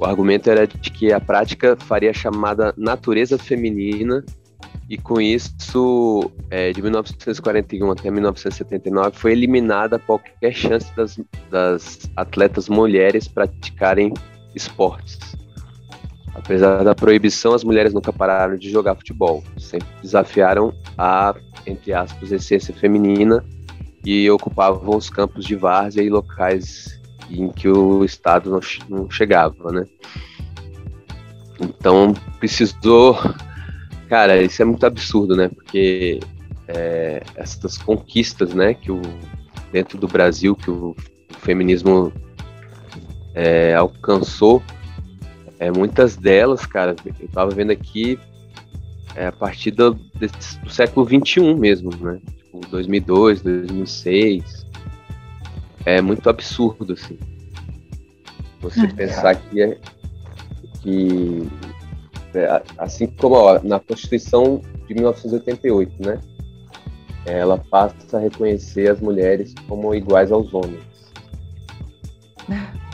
O argumento era de que a prática faria a chamada natureza feminina e com isso, é, de 1941 até 1979, foi eliminada qualquer chance das, das atletas mulheres praticarem esportes. Apesar da proibição, as mulheres nunca pararam de jogar futebol. Sempre desafiaram a, entre aspas, essência feminina e ocupavam os campos de várzea e locais em que o Estado não, não chegava, né? Então precisou. Cara, isso é muito absurdo, né? Porque é, essas conquistas, né, que o, dentro do Brasil, que o feminismo é, alcançou, é, muitas delas, cara, eu tava vendo aqui, é, a partir do, do século XXI mesmo, né? Tipo, 2002, 2006. É muito absurdo, assim. Você É. pensar que, é, que é, assim como ó, na Constituição de 1988, né? Ela passa a reconhecer as mulheres como iguais aos homens.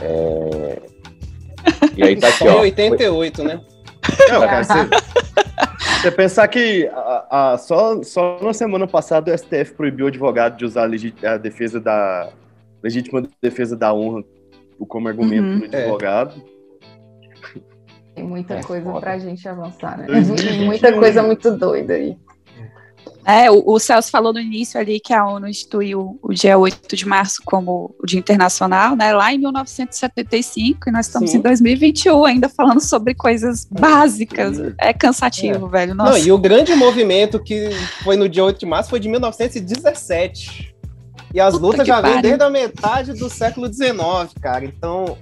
É, E aí tá aqui, Só em ó. 88, né? Não, cara, você, você pensar que a, a- só, só na semana passada o STF proibiu o advogado de usar a, a defesa da legítima defesa da honra como argumento Uhum. do advogado. Tem muita É coisa foda. pra gente avançar, né? 2021. muita coisa muito doida aí. É, o, o Celso falou no início ali que a ONU instituiu o dia 8 de março como o Dia Internacional, né? Lá em 1975, e nós estamos Sim. em 2021 ainda falando sobre coisas básicas. É cansativo, velho. Nossa. Não, e o grande movimento que foi no dia 8 de março foi de 1917. E as Puta lutas já vêm desde a metade do século XIX, cara. Então,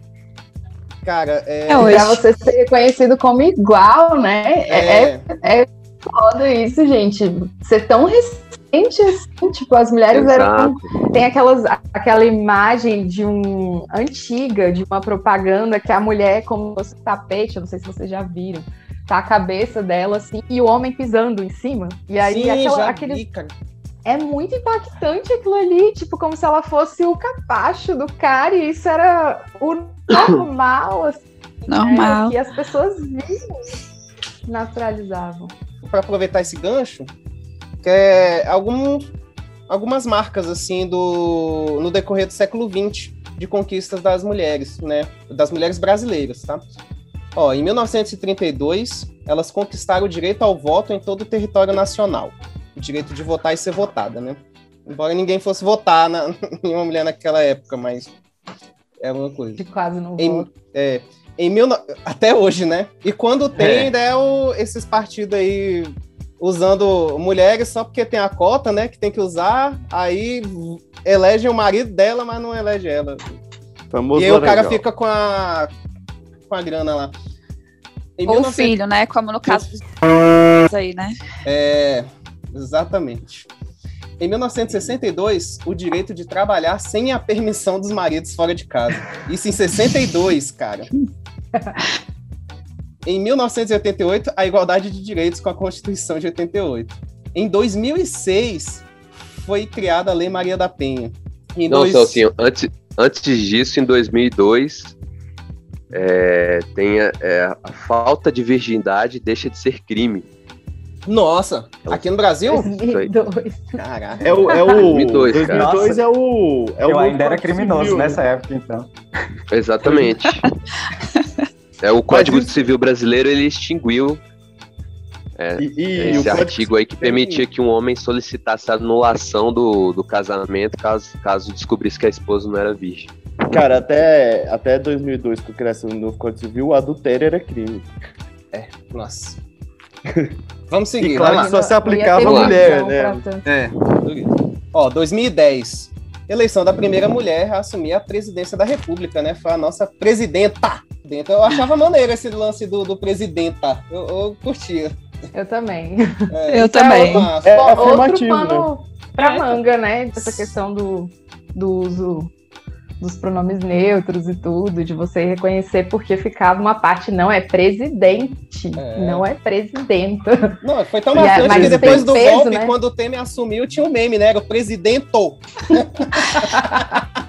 cara, é. É hoje. Pra você ser reconhecido como igual, né? É, é- foda isso, gente. Ser tão recente assim, tipo, as mulheres eram Exato. tem aquelas, aquela imagem de um antiga, de uma propaganda que a mulher, como se fosse um tapete, eu não sei se vocês já viram, tá a cabeça dela assim, e o homem pisando em cima. E aí Sim, aquela- já aquele, vi, cara. É muito impactante aquilo ali, tipo, como se ela fosse o capacho do cara, e isso era o normal, assim, Normal. né, que as pessoas viam, naturalizavam. para aproveitar esse gancho, que é algum, algumas marcas assim do no decorrer do século XX de conquistas das mulheres, né, das mulheres brasileiras, tá? Ó, em 1932, elas conquistaram o direito ao voto em todo o território nacional, o direito de votar e ser votada, né? Embora ninguém fosse votar na, em uma mulher naquela época, mas é uma coisa. De quase não Em, voto. é, em mil, até hoje, né? E quando tem, É. ainda é o- esses partidos aí usando mulheres só porque tem a cota, né? Que tem que usar, aí elegem o marido dela, mas não elege ela. Famoso e aí o cara Laranjal. fica com a, com a grana lá. Em Ou 1900 filho, né? Como no caso dos aí, né? É, exatamente. Em 1962, o direito de trabalhar sem a permissão dos maridos fora de casa. Isso em 62, cara. Em 1988, a igualdade de direitos com a Constituição de 88. Em 2006, foi criada a Lei Maria da Penha. Em Não, dois- Celcinho, antes, antes disso, em 2002, é, tem a, é, a falta de virgindade deixa de ser crime. Nossa, aqui no Brasil? 2002. Caraca. É o, é o 2002, 2002, cara. é o é o eu ainda era criminoso Civil, nessa né? época, então. Exatamente. é, o Código isso- Civil Brasileiro ele extinguiu E, e o esse artigo aí que permitia que um homem solicitasse a anulação do, do casamento caso, caso descobrisse que a esposa não era virgem. Cara, até, até 2002, que criação do novo Código Civil, o adultério era crime. Nossa. Vamos seguir. E claro vamos que só se aplicava à ter mulher, né? pra. É, Ó, 2010. Eleição da primeira mulher a assumir a presidência da República, né? Foi a nossa presidenta. Dentro. Eu achava maneiro esse lance do, do presidenta. Eu, eu curtia. Eu também. É, Eu isso é também. uma- É Bom, outro afirmativo, pano pra É. manga, né? Essa questão do, do uso dos pronomes neutros e tudo, de você reconhecer porque ficava uma parte, não é presidente, É. não é presidenta. Não, foi tão é- marcante mas que depois do peso, golpe, né? quando o Temer assumiu, tinha um meme, né? Era o presidento.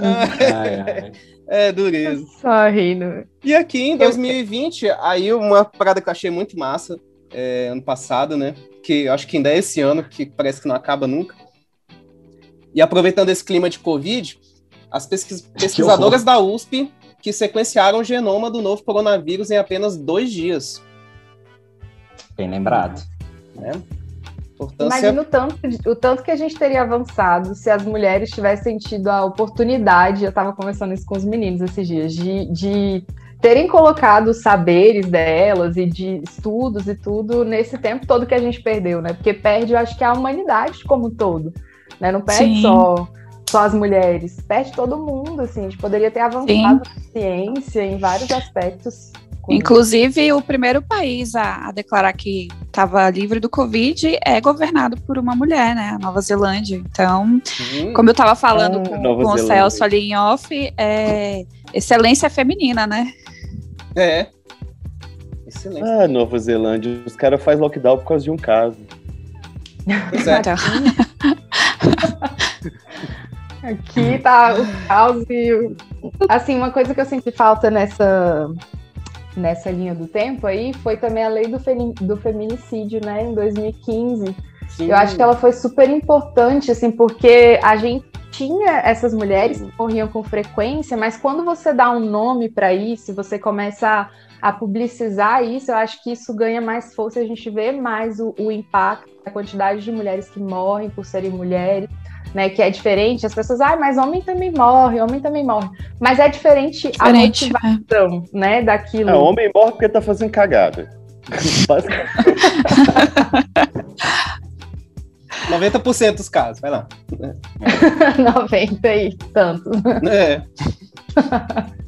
Ai, ai. É, dureza. Só rindo. E aqui em 2020, aí uma parada que eu achei muito massa, é, ano passado, né? Que eu acho que ainda é esse ano, que parece que não acaba nunca. E aproveitando esse clima de Covid, as pesquis- pesquisadoras da USP que sequenciaram o genoma do novo coronavírus em apenas dois dias. Bem lembrado. Né? Importância Imagina o tanto, de- o tanto que a gente teria avançado se as mulheres tivessem tido a oportunidade, eu estava conversando isso com os meninos esses dias, de, de terem colocado os saberes delas e de estudos e tudo nesse tempo todo que a gente perdeu, né? Porque perde, eu acho que a humanidade como um todo, né? Não perde Sim. só só as mulheres, perde todo mundo, assim, a gente poderia ter avançado Sim. na ciência em vários aspectos. Inclusive, o primeiro país a, a declarar que estava livre do Covid é governado por uma mulher, né? A Nova Zelândia. Então, como eu estava falando Ah, com, com o. Celso ali em off, é, excelência feminina, né? É. Excelente. Ah, Nova Zelândia, os caras fazem lockdown por causa de um caso. Pois é. Então, Aqui tá o caos e o... Assim, uma coisa que eu senti falta nessa, nessa linha do tempo aí foi também a lei do, do feminicídio, né, em 2015. Sim. Eu acho que ela foi super importante, assim, porque a gente tinha essas mulheres que morriam com frequência, mas quando você dá um nome para isso, você começa a, a publicizar isso, eu acho que isso ganha mais força, a gente vê mais o, o impacto, a quantidade de mulheres que morrem por serem mulheres, né, que é diferente. As pessoas, ah, mas homem também morre, homem também morre. Mas é diferente, diferente. a motivação, né, daquilo. É, homem morre porque tá fazendo cagada. Basicamente. 90% dos casos, vai lá. 90 e tanto. É.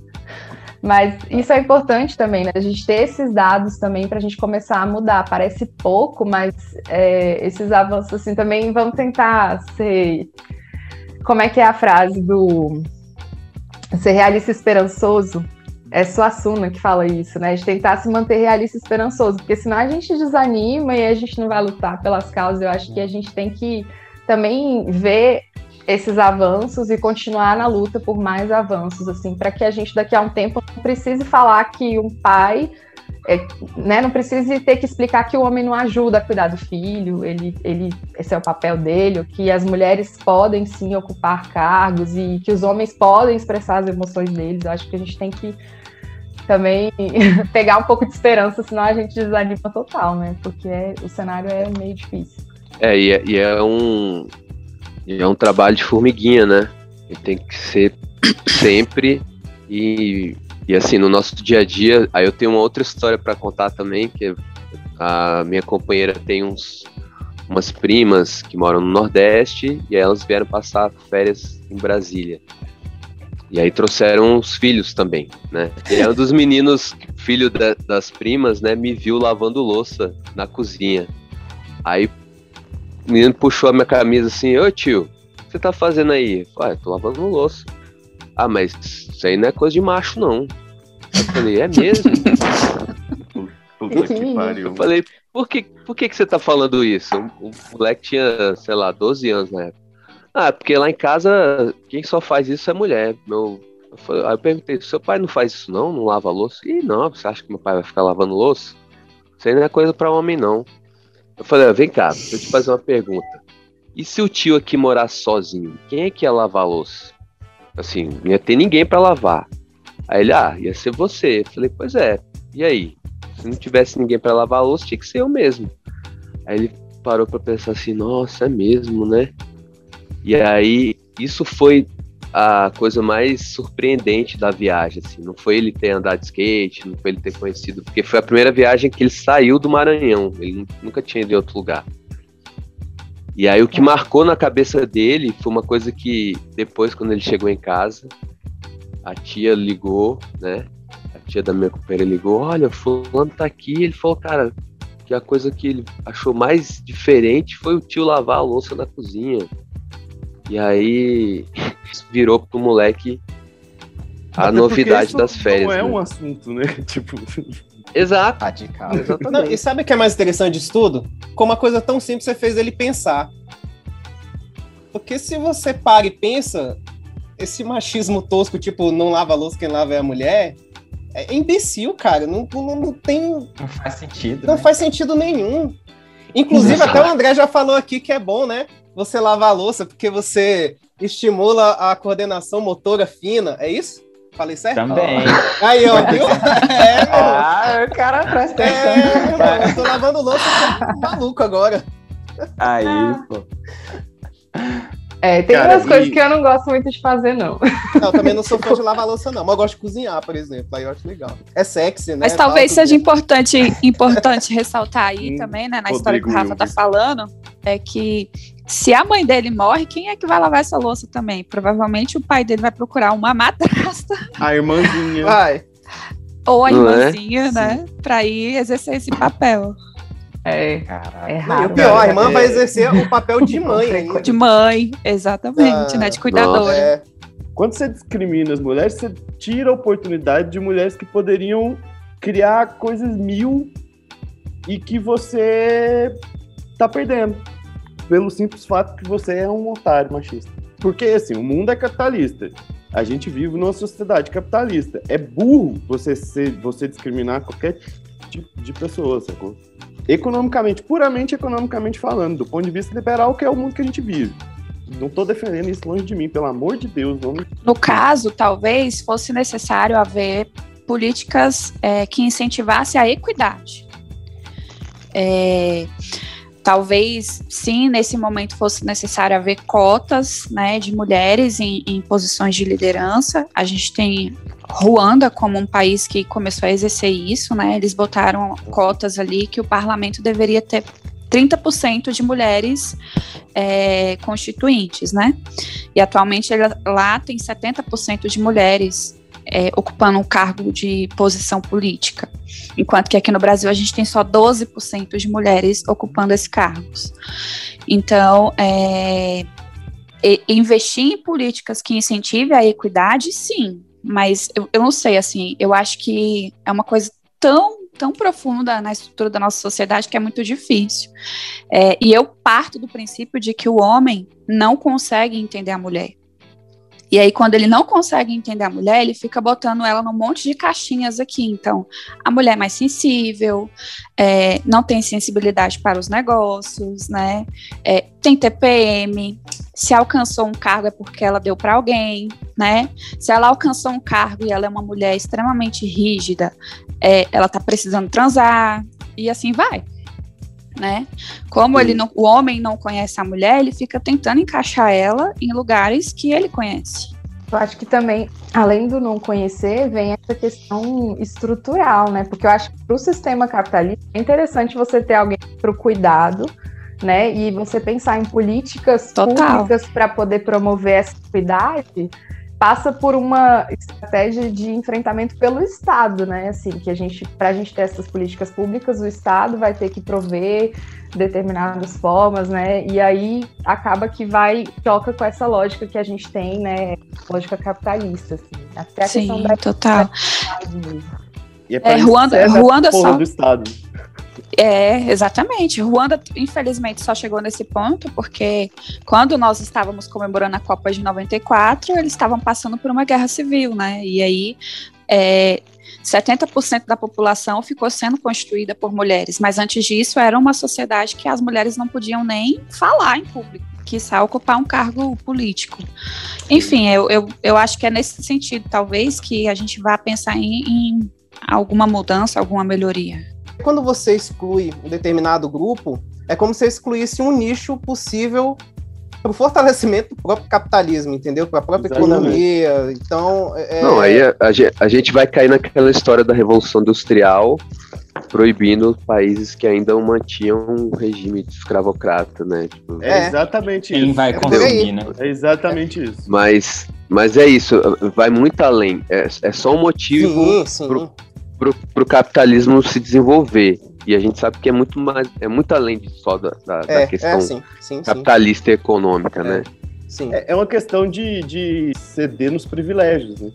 Mas isso é importante também, né? A gente ter esses dados também para a gente começar a mudar. Parece pouco, mas é, esses avanços assim também vão tentar ser. Como é que é a frase do ser realista esperançoso? É Suassuna que fala isso, né? De tentar se manter realista e esperançoso, porque senão a gente desanima e a gente não vai lutar pelas causas. Eu acho que a gente tem que também ver esses avanços e continuar na luta por mais avanços, assim, para que a gente daqui a um tempo não precise falar que um pai, é, né, não precise ter que explicar que o homem não ajuda a cuidar do filho, ele, ele, esse é o papel dele, que as mulheres podem sim ocupar cargos e que os homens podem expressar as emoções deles. Eu acho que a gente tem que também pegar um pouco de esperança, senão a gente desanima total, né? Porque é- o cenário é meio difícil. É, e é, e é um. E é um trabalho de formiguinha, né? Ele tem que ser sempre. E, e assim, no nosso dia a dia, aí eu tenho uma outra história para contar também, que a minha companheira tem uns umas primas que moram no Nordeste e elas vieram passar férias em Brasília. E aí trouxeram os filhos também, né? E um dos meninos, filho da- das primas, né, me viu lavando louça na cozinha. Aí o menino puxou a minha camisa assim, ô tio, o que você tá fazendo aí? Falei, ah, tô lavando louça. Ah, mas isso aí não é coisa de macho, não. Eu falei, é mesmo? Puta que pariu. Eu falei, por que, por que, que você tá falando isso? O, o moleque tinha, sei lá, 12 anos na época. Ah, porque lá em casa, quem só faz isso é mulher. Meu, eu falei- aí eu perguntei, seu pai não faz isso não? Não lava louça? Ih, não, você acha que meu pai vai ficar lavando louça? Isso aí não é coisa pra homem, não. Eu falei, vem cá, deixa eu te fazer uma pergunta. E se o tio aqui morasse sozinho, quem é que ia lavar a louça? Assim, não ia ter ninguém pra lavar. Aí ele, ah, ia ser você. Eu falei, pois é, e aí? Se não tivesse ninguém pra lavar a louça, tinha que ser eu mesmo. Aí ele parou pra pensar assim, nossa, é mesmo, né? E aí, isso foi a coisa mais surpreendente da viagem, assim. Não foi ele ter andado de skate, não foi ele ter conhecido, porque foi a primeira viagem que ele saiu do Maranhão. Ele nu- nunca tinha ido em outro lugar. E aí o que marcou na cabeça dele foi uma coisa que depois, quando ele chegou em casa, a tia ligou, né? A tia da minha companheira ligou, olha, fulano tá aqui. Ele falou, cara, que a coisa que ele achou mais diferente foi o tio lavar a louça na cozinha. E aí virou pro moleque a Até novidade isso das férias. Não é né? um assunto, né? Tipo. Exato. Radical. Não, Exatamente. e sabe o que é mais interessante disso tudo? Como uma coisa tão simples você fez ele pensar. Porque se você para e pensa, esse machismo tosco, tipo, não lava a louça, quem lava é a mulher, é imbecil, cara. Não, não, não tem. Não faz sentido. Não né? faz sentido nenhum. Inclusive, até o André já falou aqui que é bom, né? Você lavar a louça, porque você estimula a coordenação motora fina. É isso? Falei certo? Também. Aí, ó, viu? É, meu. Ah, o cara presta atenção. É, meu irmão, eu tô lavando louça, eu tô maluco agora. Aí, pô. É, tem Cara, umas coisas e- que eu não gosto muito de fazer, não. Não, eu também não sou fã de lavar louça, não. Mas eu gosto de cozinhar, por exemplo. Aí eu acho legal. É sexy, né? Mas talvez Tal, seja importante, importante ressaltar aí Hum, também, né, na história que o Rodrigo Rafa tá Wilber. falando, é que se a mãe dele morre, quem é que vai lavar essa louça também? Provavelmente o pai dele vai procurar uma madrasta. A irmãzinha. Vai. Ou a Não é? irmãzinha, né? Pra ir exercer esse papel. É, Caralho. é E raro. o pior, a irmã É. vai exercer o papel de mãe ainda. De mãe, exatamente, Ah, né? De cuidadora. É, Quando você discrimina as mulheres, você tira a oportunidade de mulheres que poderiam criar coisas mil e que você tá perdendo. Pelo simples fato que você é um otário machista. Porque, assim, o mundo é capitalista. A gente vive numa sociedade capitalista. É burro você, ser, você discriminar qualquer tipo de pessoa, sacou? Economicamente, puramente economicamente falando, do ponto de vista liberal, que é o mundo que a gente vive. Não tô defendendo isso longe de mim, pelo amor de Deus. Vamos... No caso, talvez fosse necessário haver políticas é, que incentivassem a equidade. É, talvez, sim, nesse momento fosse necessário haver cotas né, de mulheres em, em posições de liderança. A gente tem Ruanda como um país que começou a exercer isso, né? Eles botaram cotas ali que o parlamento deveria ter 30% de mulheres é, constituintes, né? E atualmente lá tem 70% de mulheres é, ocupando um cargo de posição política, enquanto que aqui no Brasil a gente tem só 12% de mulheres ocupando esses cargos. Então, é, investir em políticas que incentive a equidade, sim, mas eu, eu não sei, assim, eu acho que é uma coisa tão tão profunda na estrutura da nossa sociedade que é muito difícil. É, e eu parto do princípio de que o homem não consegue entender a mulher. E aí, quando ele não consegue entender a mulher, ele fica botando ela num monte de caixinhas aqui. Então, a mulher é mais sensível, é, não tem sensibilidade para os negócios, né? É, tem TPM. Se alcançou um cargo é porque ela deu para alguém, né? Se ela alcançou um cargo e ela é uma mulher extremamente rígida, é, ela tá precisando transar e assim vai. Né? Como ele não, o homem não conhece a mulher, ele fica tentando encaixar ela em lugares que ele conhece. Eu acho que também, além do não conhecer, vem essa questão estrutural, né? Porque eu acho que para o sistema capitalista é interessante você ter alguém para o cuidado, né? E você pensar em políticas Total. públicas para poder promover essa equidade passa por uma estratégia de enfrentamento pelo Estado, né? Assim, que a gente, para a gente ter essas políticas públicas, o Estado vai ter que prover determinadas formas, né? E aí acaba que vai choca com essa lógica que a gente tem, né? Lógica capitalista, assim. Até a Sim, questão da total. mesmo. E é, É, Ruanda- Ruanda só- do Estado. É, exatamente. Ruanda, infelizmente, só chegou nesse ponto porque quando nós estávamos comemorando a Copa de 94, eles estavam passando por uma guerra civil, né? E aí, é, 70% da população ficou sendo constituída por mulheres, mas antes disso era uma sociedade que as mulheres não podiam nem falar em público, quiçá ocupar um cargo político. Enfim, eu, eu, eu acho que é nesse sentido, talvez, que a gente vá pensar em, em alguma mudança, alguma melhoria. Quando você exclui um determinado grupo, é como se você excluísse um nicho possível para o fortalecimento do próprio capitalismo, entendeu? Para a própria Exatamente. economia. Então, é, Não, aí a, a ge- a gente vai cair naquela história da Revolução Industrial, proibindo países que ainda mantinham um regime de escravocrata, né? Tipo, É, É. exatamente Quem isso. vai por consumir, aí. né? É exatamente isso. Mas, mas é isso, vai muito além. É, é só um motivo sim, sim. pro- para o capitalismo se desenvolver. E a gente sabe que é muito mais, é muito além de só da, da- da É, questão é, sim, sim, sim. capitalista e econômica, né? sim. É, é uma questão de, de ceder nos privilégios, né?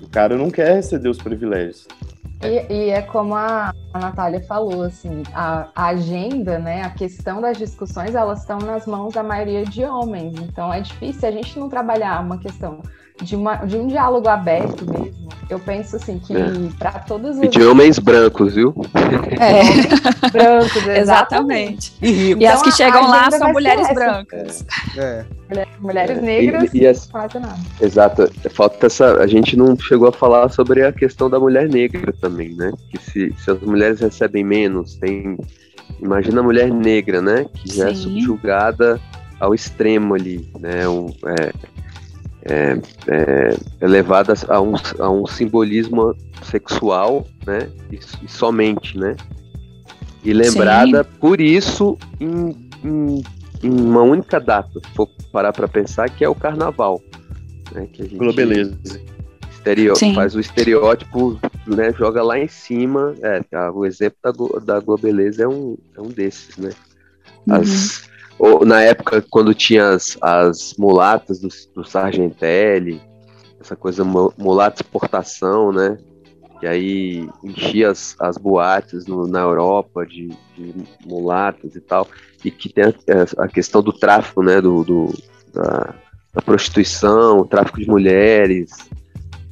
O cara não quer ceder os privilégios. E, e é como a, a Natália falou, assim, a, a agenda, né, a questão das discussões, elas estão nas mãos da maioria de homens. Então é difícil a gente não trabalhar uma questão de, uma, de um diálogo aberto mesmo. Eu penso assim que É. para todas E as de homens brancos, viu? É, brancos, exatamente. exatamente. E rico. E as Então, que a chegam lá são mulheres brancas. É. Mulheres É, negras, e- e as- quase nada. Exato. Falta essa. A gente não chegou a falar sobre a questão da mulher negra também, né? Que se, se as mulheres recebem menos, tem. Imagina a mulher negra, né? Que já é Sim. subjugada ao extremo ali, né? Um, é, é, é, é levada a um, a um simbolismo sexual, né? E, e somente, né? E lembrada por isso em, em uma única data, se for parar para pensar, que é o carnaval. Né, que a gente Globeleza. Estereo, faz o estereótipo, né, joga lá em cima. É, o exemplo da, da Globeleza é um, é um desses, né? As, uhum. Ou, na época, quando tinha as, as mulatas do, do Sargentelli, essa coisa mulata exportação, né? que aí enchia as, as boates no, na Europa de, de, mulatas e tal, e que tem a, a questão do tráfico, né, do, do da, da, prostituição, o tráfico de mulheres,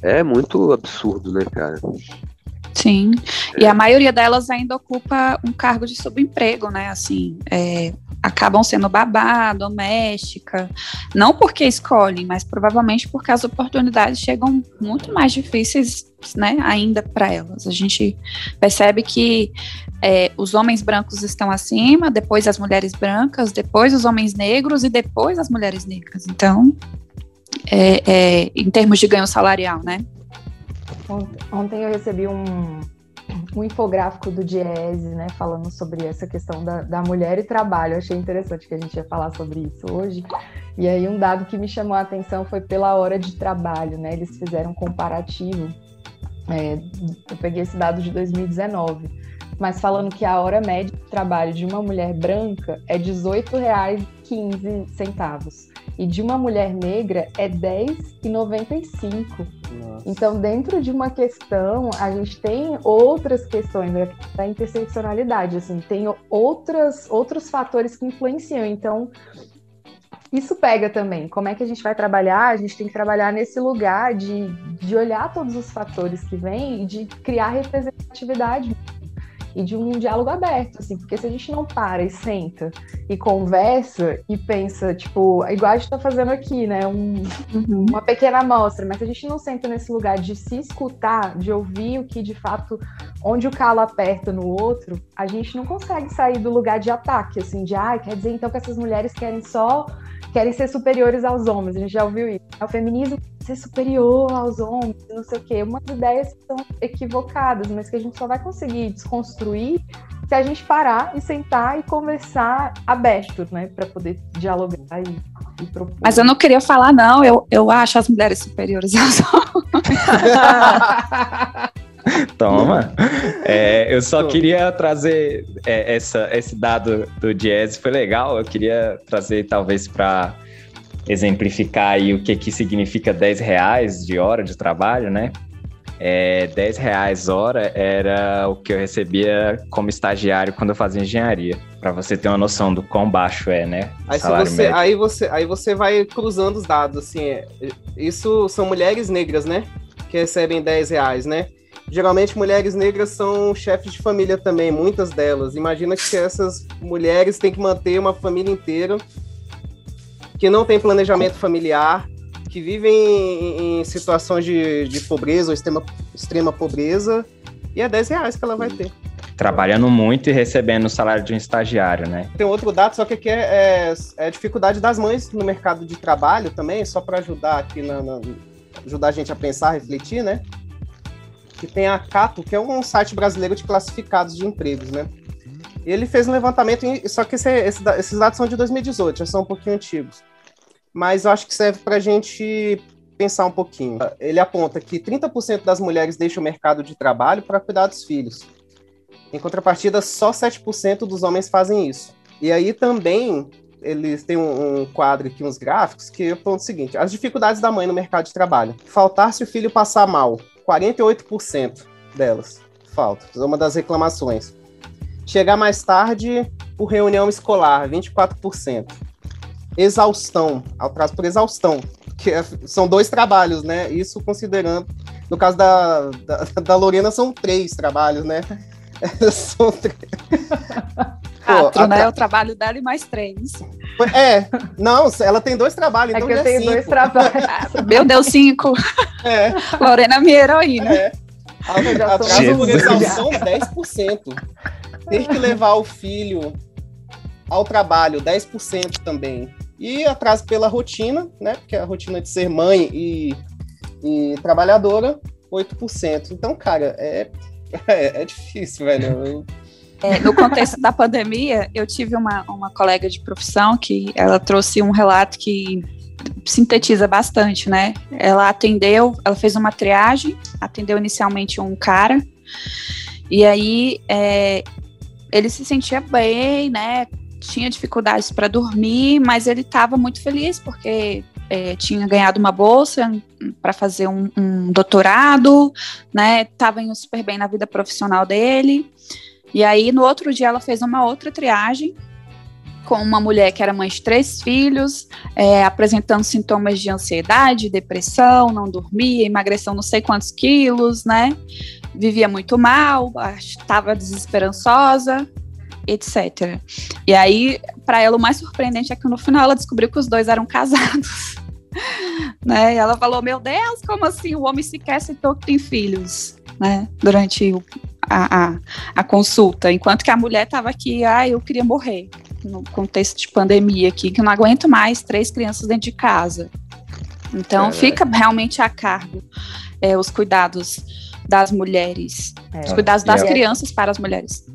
é muito absurdo, né, cara? Sim, é. e a maioria delas ainda ocupa um cargo de subemprego, né, assim, é, acabam sendo babá, doméstica, não porque escolhem, mas provavelmente porque as oportunidades chegam muito mais difíceis, né, ainda para elas. A gente percebe que é, os homens brancos estão acima, depois as mulheres brancas, depois os homens negros e depois as mulheres negras. Então, é, é, em termos de ganho salarial, né? Ontem eu recebi um, um infográfico do Diese, né, falando sobre essa questão da, da mulher e trabalho. Eu achei interessante que a gente ia falar sobre isso hoje. E aí um dado que me chamou a atenção foi pela hora de trabalho, né? Eles fizeram um comparativo. É, eu peguei esse dado de 2019, mas falando que a hora média de trabalho de uma mulher branca é R$ 18,15 e de uma mulher negra é 10,95. Então, dentro de uma questão, a gente tem outras questões né, da interseccionalidade, assim, tem outras, outros fatores que influenciam. Então, isso pega também. Como é que a gente vai trabalhar? A gente tem que trabalhar nesse lugar de, de olhar todos os fatores que vêm e de criar representatividade e de um diálogo aberto, assim, porque se a gente não para e senta e conversa e pensa, tipo, igual a gente tá fazendo aqui, né, um, uhum. uma pequena amostra, mas se a gente não senta nesse lugar de se escutar, de ouvir o que de fato, onde o calo aperta no outro, a gente não consegue sair do lugar de ataque, assim, de, ah, quer dizer então que essas mulheres querem só querem ser superiores aos homens, a gente já ouviu isso. O feminismo ser superior aos homens, não sei o quê. Umas ideias que são equivocadas, mas que a gente só vai conseguir desconstruir se a gente parar e sentar e conversar aberto, né, para poder dialogar e, e, propor. Mas eu não queria falar, não, eu, eu acho as mulheres superiores aos homens. Toma. É, eu só queria trazer é, essa, esse dado do Jazz, foi legal. Eu queria trazer, talvez, para exemplificar aí o que, que significa 10 reais de hora de trabalho, né? É, 10 reais hora era o que eu recebia como estagiário quando eu fazia engenharia, para você ter uma noção do quão baixo é, né? Aí você, aí, você, aí você vai cruzando os dados, assim, é, isso são mulheres negras, né? Que recebem 10 reais, né? Geralmente mulheres negras são chefes de família também, muitas delas. Imagina que essas mulheres têm que manter uma família inteira, que não tem planejamento familiar, que vivem em, em situações de, de, pobreza ou extrema, extrema pobreza, e é 10 reais que ela vai ter. Trabalhando muito e recebendo o salário de um estagiário, né? Tem outro dado, só que aqui é, é, é a dificuldade das mães no mercado de trabalho também, só para ajudar aqui na, na, ajudar a gente a pensar, refletir, né? Que tem a Cato, que é um site brasileiro de classificados de empregos, né? E ele fez um levantamento, só que esse, esse, esses dados são de 2018, já são um pouquinho antigos. Mas eu acho que serve para a gente pensar um pouquinho. Ele aponta que 30% das mulheres deixam o mercado de trabalho para cuidar dos filhos. Em contrapartida, só 7% dos homens fazem isso. E aí também eles têm um, um, quadro aqui, uns gráficos, que apontam o seguinte: as dificuldades da mãe no mercado de trabalho. Faltar se o filho passar mal, 48% delas falta. É uma das reclamações. Chegar mais tarde por reunião escolar, 24%. Exaustão, atraso por exaustão, que é, são dois trabalhos, né? Isso considerando, no caso da, da, da Lorena, são três trabalhos, né? são três. Quatro, né? O trabalho dela e mais três. É, não, ela tem dois trabalhos, é então que eu é tenho cinco. dois trabalhos. Meu Deus, cinco. É. Lorena, minha heroína. É. Atraso por exaustão, 10%. Ter que levar o filho ao trabalho, 10% também. E atraso pela rotina, né? Porque a rotina de ser mãe e, e trabalhadora, 8%. Então, cara, é, é, é difícil, velho. Eu, É, no contexto da pandemia, eu tive uma, uma colega de profissão que ela trouxe um relato que sintetiza bastante, né? Ela atendeu, ela fez uma triagem, atendeu inicialmente um cara, e aí é, ele se sentia bem, né? Tinha dificuldades para dormir, mas ele estava muito feliz porque é, tinha ganhado uma bolsa para fazer um, um, doutorado, né? Tava indo super bem na vida profissional dele. E aí, no outro dia, ela fez uma outra triagem com uma mulher que era mãe de três filhos, é, apresentando sintomas de ansiedade, depressão, não dormia, emagreceu não sei quantos quilos, né? Vivia muito mal, estava desesperançosa, etc. E aí, para ela, o mais surpreendente é que no final ela descobriu que os dois eram casados. né? E ela falou: Meu Deus, como assim? O homem sequer citou que tem filhos, né? Durante o, a, a, a, consulta, enquanto que a mulher estava aqui, ah, eu queria morrer no contexto de pandemia aqui, que eu não aguento mais três crianças dentro de casa. Então é. fica realmente a cargo é, os cuidados das mulheres, é. os cuidados das é crianças para as mulheres.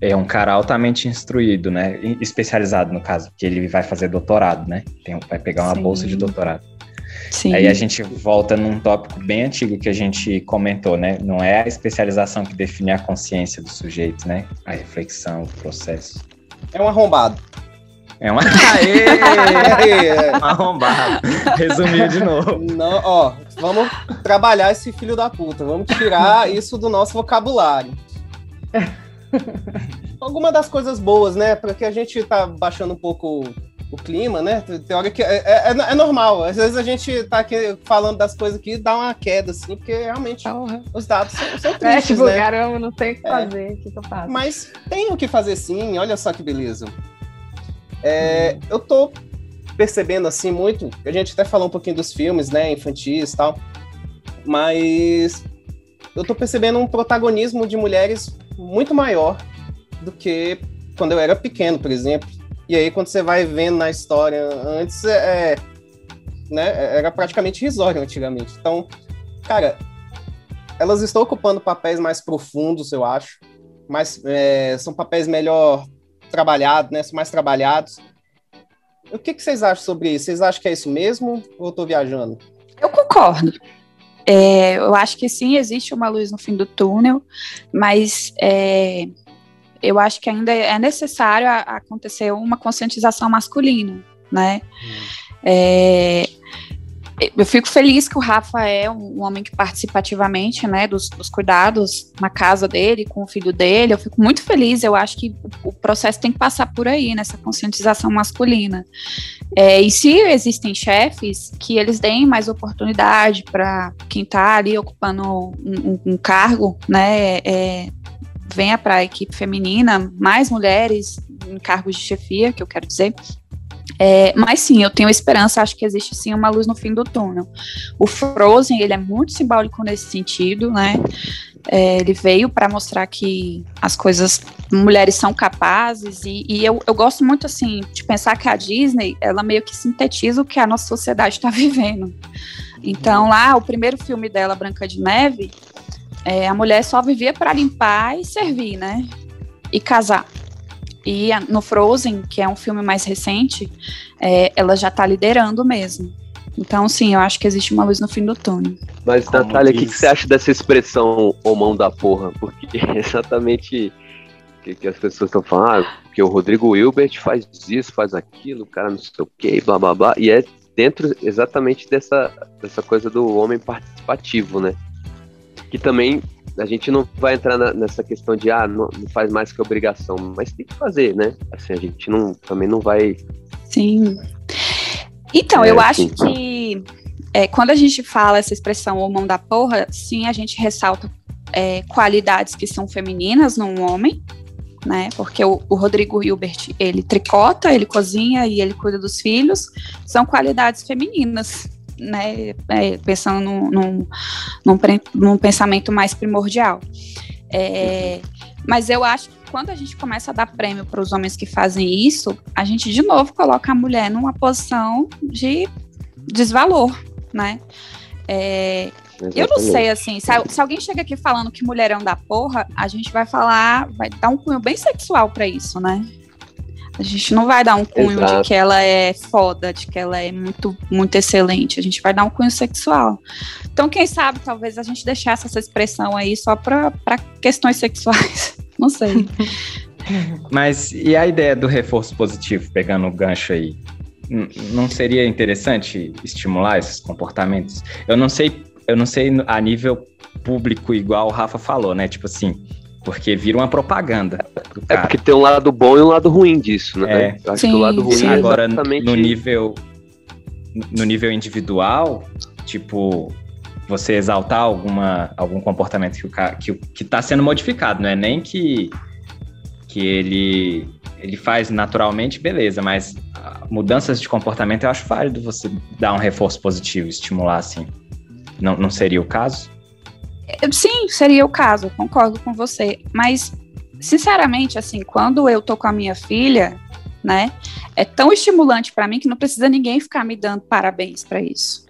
É um cara altamente instruído, né? Especializado no caso, que ele vai fazer doutorado, né? Tem, vai pegar uma Sim. bolsa de doutorado. Sim. Aí a gente volta num tópico bem antigo que a gente comentou, né? Não é a especialização que define a consciência do sujeito, né? A reflexão, o processo. É um arrombado. É uma. Aê! um arrombado. Resumiu de novo. Não, ó, vamos trabalhar esse filho da puta. Vamos tirar isso do nosso vocabulário. Alguma das coisas boas, né? Porque a gente tá baixando um pouco o clima, né? Tem hora que é, é, é, é, normal. Às vezes a gente tá aqui falando das coisas aqui dá uma queda, assim, porque realmente uhum. os dados são, são tristes, é, tipo, né? caramba, não tem o que é. fazer, o que, eu faço? Mas tem o que fazer sim, olha só que beleza. É, eu tô percebendo, assim, muito, a gente até falou um pouquinho dos filmes, né, infantis e tal, mas eu tô percebendo um protagonismo de mulheres muito maior do que quando eu era pequeno, por exemplo e aí, quando você vai vendo na história antes, é, é né, era praticamente risório antigamente. Então, cara, elas estão ocupando papéis mais profundos, eu acho. Mais, é, são papéis melhor trabalhados, né? São mais trabalhados. O que, que, vocês acham sobre isso? Vocês acham que é isso mesmo ou eu tô viajando? Eu concordo. É, eu acho que sim, existe uma luz no fim do túnel, mas é, eu acho que ainda é necessário acontecer uma conscientização masculina, né? Hum. É, eu fico feliz que o Rafa é um, homem que participa ativamente, né, dos, dos, cuidados na casa dele, com o filho dele. Eu fico muito feliz. Eu acho que o, o processo tem que passar por aí, nessa conscientização masculina. É, e se existem chefes, que eles deem mais oportunidade para quem está ali ocupando um, um, um cargo, né, é, venha para a equipe feminina, mais mulheres em cargos de chefia, que eu quero dizer. É, mas sim, eu tenho esperança, acho que existe sim uma luz no fim do túnel. O Frozen, ele é muito simbólico nesse sentido, né? É, ele veio para mostrar que as coisas, mulheres são capazes, e, e eu, eu, gosto muito, assim, de pensar que a Disney, ela meio que sintetiza o que a nossa sociedade está vivendo. Então, lá, o primeiro filme dela, Branca de Neve, é, a mulher só vivia para limpar e servir, né? E casar. E no Frozen, que é um filme mais recente, é, ela já está liderando mesmo. Então, sim, eu acho que existe uma luz no fim do túnel. Mas, Como Natália, o que, que, você acha dessa expressão, ô mão da porra? Porque é exatamente que, que as pessoas estão falando, ah, porque o Rodrigo Hilbert faz isso, faz aquilo, o cara não sei o que, blá blá blá. E é dentro exatamente dessa, dessa coisa do homem participativo, né? Que também a gente não vai entrar na, nessa questão de ah, não, não, faz mais que obrigação, mas tem que fazer, né? Assim, a gente não, também não vai. Sim. Então, é, eu acho que é, quando a gente fala essa expressão ou mão da porra, sim, a gente ressalta é, qualidades que são femininas num homem, né? Porque o, o, Rodrigo Hilbert, ele tricota, ele cozinha e ele cuida dos filhos, são qualidades femininas né, é, pensando num, num, num, num, pensamento mais primordial. É, mas eu acho que quando a gente começa a dar prêmio para os homens que fazem isso, a gente de novo coloca a mulher numa posição de desvalor, né? É, eu não sei, assim, se, se, alguém chega aqui falando que mulherão da porra, a gente vai falar, vai dar um cunho bem sexual para isso, né? A gente não vai dar um cunho Exato. de que ela é foda, de que ela é muito, muito excelente. A gente vai dar um cunho sexual. Então, quem sabe, talvez a gente deixasse essa expressão aí só para questões sexuais. Não sei. Mas e a ideia do reforço positivo, pegando o gancho aí? Não seria interessante estimular esses comportamentos? Eu não sei, eu não sei a nível público igual o Rafa falou, né? Tipo assim, porque vira uma propaganda. É porque tem um lado bom e um lado ruim disso, né? É. Eu acho sim, que o lado ruim sim. é Agora, no nível no nível individual, tipo, você exaltar alguma, algum comportamento que o que, que tá sendo modificado, não é nem que que ele ele faz naturalmente, beleza, mas mudanças de comportamento eu acho válido você dar um reforço positivo, estimular assim. Não, não seria o caso? Sim, seria o caso, concordo com você. Mas, sinceramente, assim, quando eu tô com a minha filha, né, é tão estimulante para mim que não precisa ninguém ficar me dando parabéns para isso.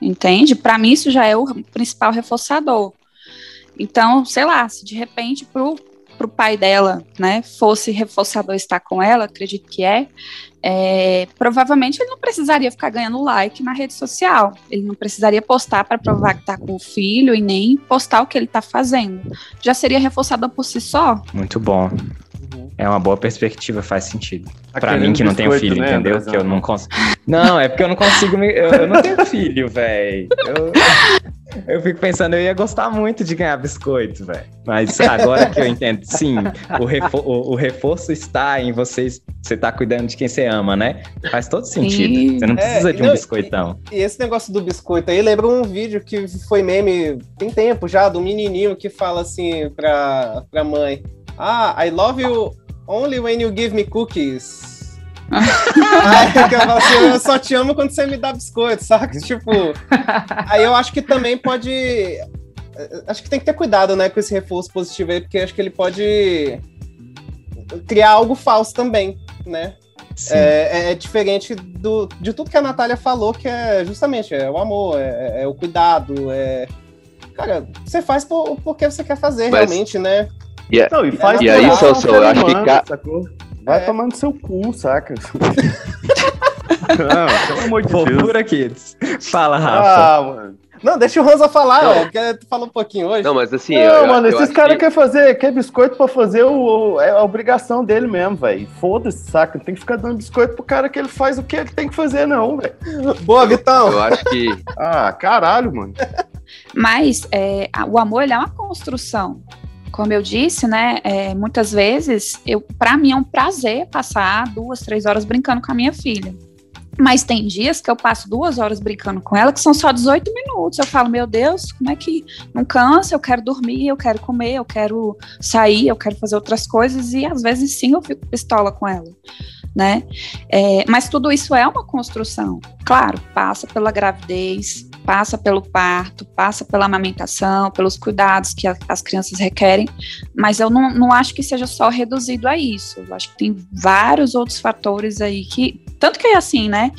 Entende? Para mim, isso já é o principal reforçador. Então, sei lá, se de repente pro, pro pai dela, né, fosse reforçador estar com ela, acredito que é, é, provavelmente ele não precisaria ficar ganhando like na rede social. Ele não precisaria postar para provar que está com o filho e nem postar o que ele está fazendo. Já seria reforçada por si só. Muito bom. É uma boa perspectiva, faz sentido. Tá pra mim que não tenho filho, né, entendeu? Que eu não consigo. Não, é porque eu não consigo. Me... Eu, eu não tenho filho, velho. Eu... eu fico pensando, eu ia gostar muito de ganhar biscoito, velho. Mas agora que eu entendo, sim, o, refor o, o, reforço está em vocês. Você tá cuidando de quem você ama, né? Faz todo sentido. Sim. Você não precisa é, de um não, biscoitão. E, e, esse negócio do biscoito aí lembra um vídeo que foi meme tem tempo já, do menininho que fala assim pra, pra mãe. Ah, I love you only when you give me cookies. aí eu falo assim, eu só te amo quando você me dá biscoito, saca? Tipo, aí eu acho que também pode. Acho que tem que ter cuidado, né, com esse reforço positivo aí, porque acho que ele pode criar algo falso também, né? É, é, é, diferente do, de tudo que a Natália falou, que é justamente é o amor, é, é o cuidado, é. Cara, você faz por, porque você quer fazer Mas... realmente, né? E, é, não, e, faz e aí, Celso, eu acho que. Ca... Vai é. tomando seu cu, saca? não, pelo amor de Deus. Por aqui. Fala, Rafa. Ah, mano. Não, deixa o Rosa falar, não. porque tu falou um pouquinho hoje. Não, mas assim. Não, eu, mano, eu esses caras que... querem fazer, quer biscoito pra fazer o, o, é a obrigação dele mesmo, velho. Foda-se, saca? Não tem que ficar dando biscoito pro cara que ele faz o que ele tem que fazer, não, velho. Boa, Vitão. Eu acho que. ah, caralho, mano. Mas é, o amor ele é uma construção como eu disse, né, é, muitas vezes, eu, para mim é um prazer passar duas, três horas brincando com a minha filha. Mas tem dias que eu passo duas horas brincando com ela, que são só 18 minutos. Eu falo, meu Deus, como é que não cansa? Eu quero dormir, eu quero comer, eu quero sair, eu quero fazer outras coisas. E às vezes sim eu fico pistola com ela, né? É, mas tudo isso é uma construção. Claro, passa pela gravidez, passa pelo parto, passa pela amamentação, pelos cuidados que a, as crianças requerem, mas eu não, não acho que seja só reduzido a isso. Eu acho que tem vários outros fatores aí que. Tanto que é assim, né?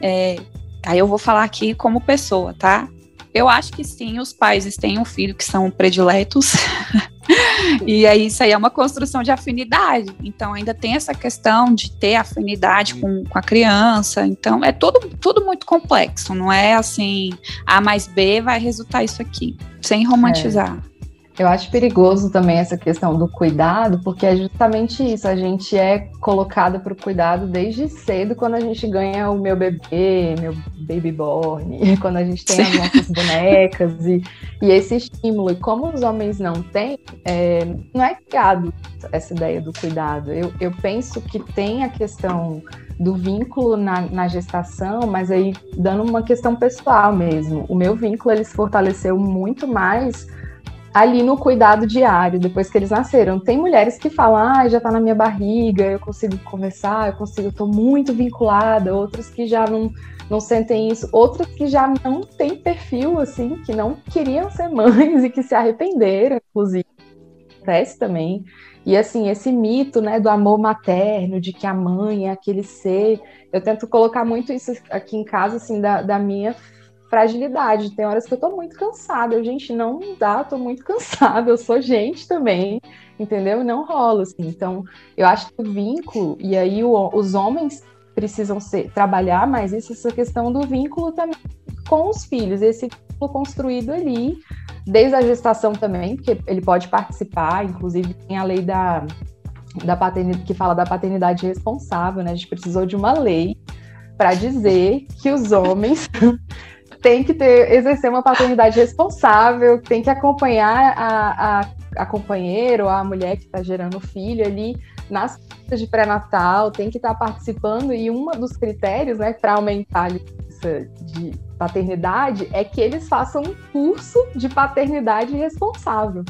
É, aí eu vou falar aqui como pessoa, tá? Eu acho que sim, os pais têm um filho que são prediletos. e aí isso aí é uma construção de afinidade. Então ainda tem essa questão de ter afinidade com, com a criança. Então é tudo, muito complexo. Não é assim, A mais B vai resultar isso aqui. Sem romantizar. É. Eu acho perigoso também essa questão do cuidado, porque é justamente isso. A gente é colocado para o cuidado desde cedo, quando a gente ganha o meu bebê, meu baby born, quando a gente tem as nossas bonecas e, e esse estímulo. E como os homens não têm, é, não é criado essa ideia do cuidado. Eu, eu penso que tem a questão do vínculo na, na, gestação, mas aí dando uma questão pessoal mesmo. O meu vínculo ele se fortaleceu muito mais ali no cuidado diário, depois que eles nasceram. Tem mulheres que falam, ah, já tá na minha barriga, eu consigo conversar, eu consigo, eu tô muito vinculada, outras que já não, não sentem isso, outras que já não têm perfil, assim, que não queriam ser mães e que se arrependeram, inclusive. Acontece também. E assim, esse mito, né, do amor materno, de que a mãe é aquele ser, eu tento colocar muito isso aqui em casa, assim, da, da minha fragilidade. Tem horas que eu tô muito cansada. Gente, não dá, tô muito cansada. Eu sou gente também, entendeu? Não rola, assim. Então, eu acho que o vínculo, e aí o, os homens precisam ser, trabalhar mais isso, essa questão do vínculo também com os filhos, esse vínculo construído ali, desde a gestação também, porque ele pode participar, inclusive tem a lei da, da paternidade, que fala da paternidade responsável, né? A gente precisou de uma lei para dizer que os homens têm que ter, exercer uma paternidade responsável, tem que acompanhar a, a, a companheira ou a mulher que está gerando o filho ali nas festas de pré-natal, tem que estar tá participando, e um dos critérios né, para aumentar a licença de paternidade é que eles façam um curso de paternidade responsável.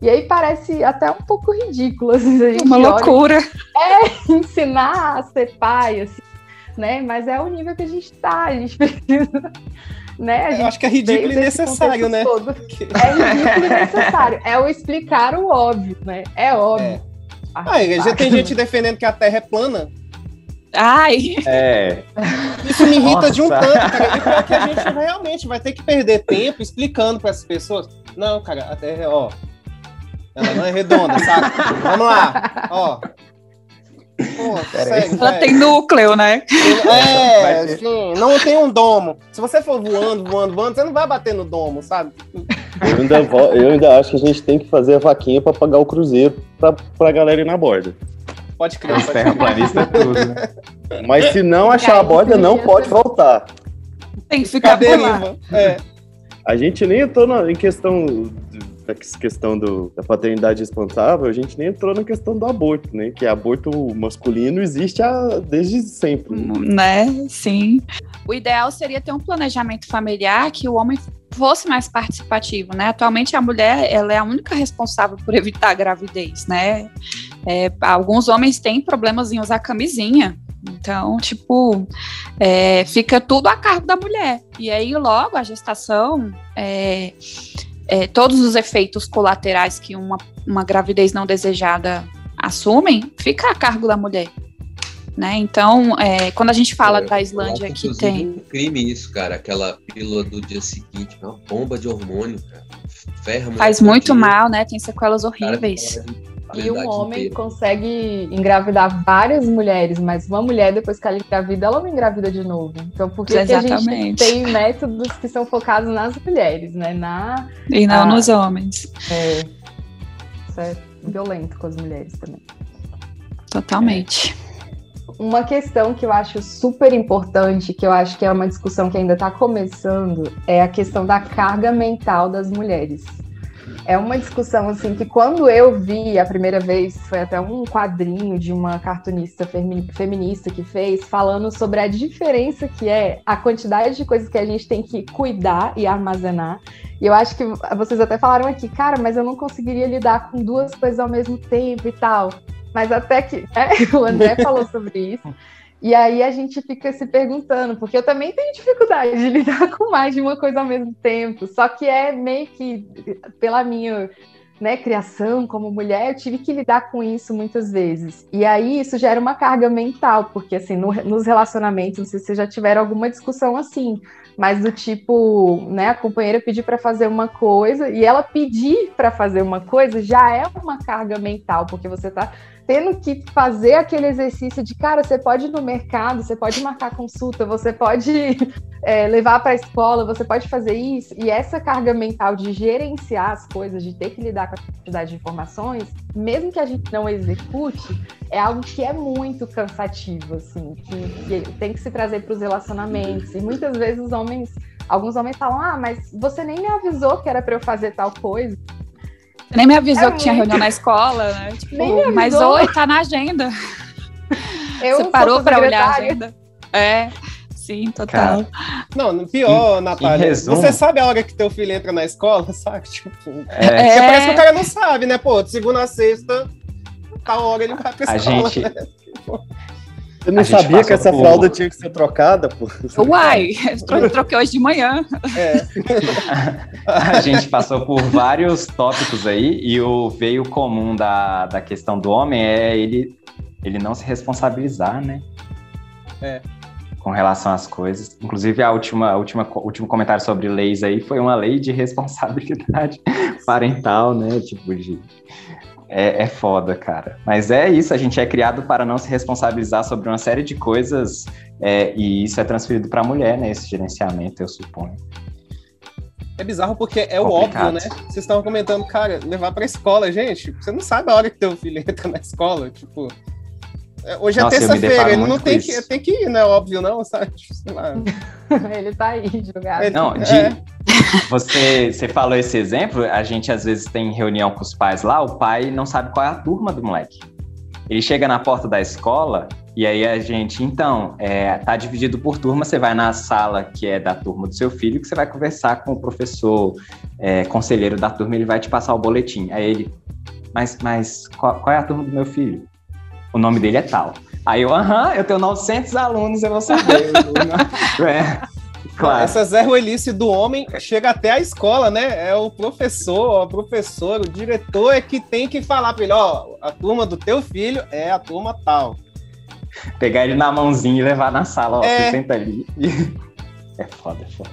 E aí parece até um pouco ridículo. Assim, a gente Uma loucura. É, ensinar a ser pai, assim, né? Mas é o nível que a gente está, a gente precisa. Né? Gente Eu acho que é ridículo e necessário, né? Todo. É ridículo e necessário. É o explicar o óbvio, né? É óbvio. É. Ah, já tem gente defendendo que a Terra é plana. Ai! É. Isso me irrita Nossa. de um tanto, cara. E pior que a gente realmente vai ter que perder tempo explicando para essas pessoas. Não, cara, a Terra é, ó. Ela não é redonda, sabe? Vamos lá, ó. Pô, segue, Ela tem núcleo, né? É, sim, não tem um domo. Se você for voando, voando, voando, você não vai bater no domo, sabe? Eu ainda, eu ainda acho que a gente tem que fazer a vaquinha para pagar o cruzeiro pra, pra galera ir na borda. Pode crer. Pode terraplanista é tudo, né? Mas se não achar a borda, não pode voltar. Tem que ficar deriva. É. A gente nem entrou na, em questão da questão do, da paternidade responsável, a gente nem entrou na questão do aborto, né? Que aborto masculino existe há, desde sempre. Né? Sim. O ideal seria ter um planejamento familiar que o homem fosse mais participativo, né? Atualmente a mulher ela é a única responsável por evitar a gravidez, né? É, alguns homens têm problemas em usar camisinha, então, tipo, é, fica tudo a cargo da mulher. E aí, logo, a gestação, é, é, todos os efeitos colaterais que uma, uma gravidez não desejada assumem, fica a cargo da mulher. Né? Então, é, quando a gente fala da Islândia que tem. um crime isso, cara. Aquela pílula do dia seguinte, uma bomba de hormônio, cara. Ferra Faz muito mal, né? Tem sequelas horríveis. E um homem inteira. consegue engravidar várias mulheres, mas uma mulher, depois que ela engravida, ela não engravida de novo. Então, por que, que a gente tem métodos que são focados nas mulheres, né? Na, e não a... nos homens. É. Isso é violento com as mulheres também. Totalmente. É. Uma questão que eu acho super importante, que eu acho que é uma discussão que ainda está começando, é a questão da carga mental das mulheres é uma discussão assim que quando eu vi a primeira vez, foi até um quadrinho de uma cartunista feminista que fez, falando sobre a diferença que é a quantidade de coisas que a gente tem que cuidar e armazenar. E eu acho que vocês até falaram aqui, cara, mas eu não conseguiria lidar com duas coisas ao mesmo tempo e tal. Mas até que é, o André falou sobre isso. E aí a gente fica se perguntando, porque eu também tenho dificuldade de lidar com mais de uma coisa ao mesmo tempo. Só que é meio que pela minha né, criação como mulher, eu tive que lidar com isso muitas vezes. E aí isso gera uma carga mental, porque assim, no, nos relacionamentos, não sei se vocês já tiveram alguma discussão assim, mas do tipo, né, a companheira pedir para fazer uma coisa e ela pedir para fazer uma coisa já é uma carga mental, porque você está tendo que fazer aquele exercício de, cara, você pode ir no mercado, você pode marcar consulta, você pode é, levar para a escola, você pode fazer isso. E essa carga mental de gerenciar as coisas, de ter que lidar com a quantidade de informações, mesmo que a gente não execute, é algo que é muito cansativo, assim, que, que tem que se trazer para os relacionamentos. E muitas vezes os homens, alguns homens falam, ah, mas você nem me avisou que era para eu fazer tal coisa. Você nem me avisou é que tinha reunião na escola, né? Tipo, mas oi, tá na agenda. Eu Você parou para olhar a agenda? É. Sim, total. Cara, não, pior, Natália. Você sabe a hora que teu filho entra na escola, sabe? Tipo, é. Porque parece que o cara não sabe, né? Pô, de segunda a sexta, tal hora ele vai pra escola. A gente, né? Eu não sabia que essa por... fralda tinha que ser trocada, pô. Uai, troquei hoje de manhã. É. a gente passou por vários tópicos aí e o veio comum da, da questão do homem é ele, ele não se responsabilizar, né? É. com relação às coisas. Inclusive, a última, a última, último comentário sobre leis aí foi uma lei de responsabilidade parental, né? Tipo, de. É, é foda, cara. Mas é isso, a gente é criado para não se responsabilizar sobre uma série de coisas é, e isso é transferido para a mulher, né? Esse gerenciamento, eu suponho. É bizarro porque é o óbvio, né? Vocês estavam comentando, cara, levar pra escola, gente. Você não sabe a hora que teu filho entra na escola. Tipo, hoje é Nossa, é terça-feira, ele não tem que, tem que ir, né? Óbvio, não, sabe? ele tá aí jogado. Não, de, é. você, você falou esse exemplo, a gente às vezes tem reunião com os pais lá, o pai não sabe qual é a turma do moleque. Ele chega na porta da escola e aí a gente, então, é, tá dividido por turma, você vai na sala que é da turma do seu filho, que você vai conversar com o professor é, conselheiro da turma, ele vai te passar o boletim. Aí ele, mas, mas qual, qual é a turma do meu filho? O nome dele é tal. Aí eu, aham, eu tenho 900 alunos, eu vou saber. é, claro. Essa Zé Ruelice do homem chega até a escola, né? É o professor, o professor, o diretor é que tem que falar para ele, ó, a turma do teu filho é a turma tal. Pegar ele na mãozinha e levar na sala, ó, é... você senta ali. É foda, é foda.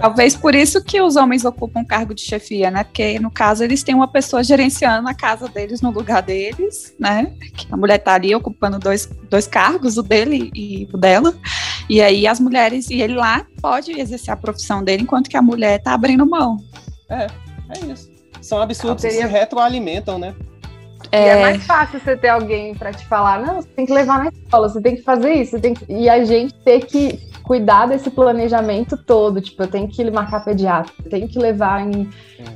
Talvez por isso que os homens ocupam cargo de chefia, né? Porque, no caso, eles têm uma pessoa gerenciando a casa deles no lugar deles, né? Que a mulher tá ali ocupando dois, dois cargos, o dele e o dela. E aí as mulheres, e ele lá pode exercer a profissão dele, enquanto que a mulher tá abrindo mão. É, é isso. São absurdos que se retroalimentam, né? É... é... mais fácil você ter alguém para te falar, não, você tem que levar na escola, você tem que fazer isso, tem que... e a gente ter que cuidar desse planejamento todo. Tipo, eu tenho que marcar pediatra, tenho que levar em,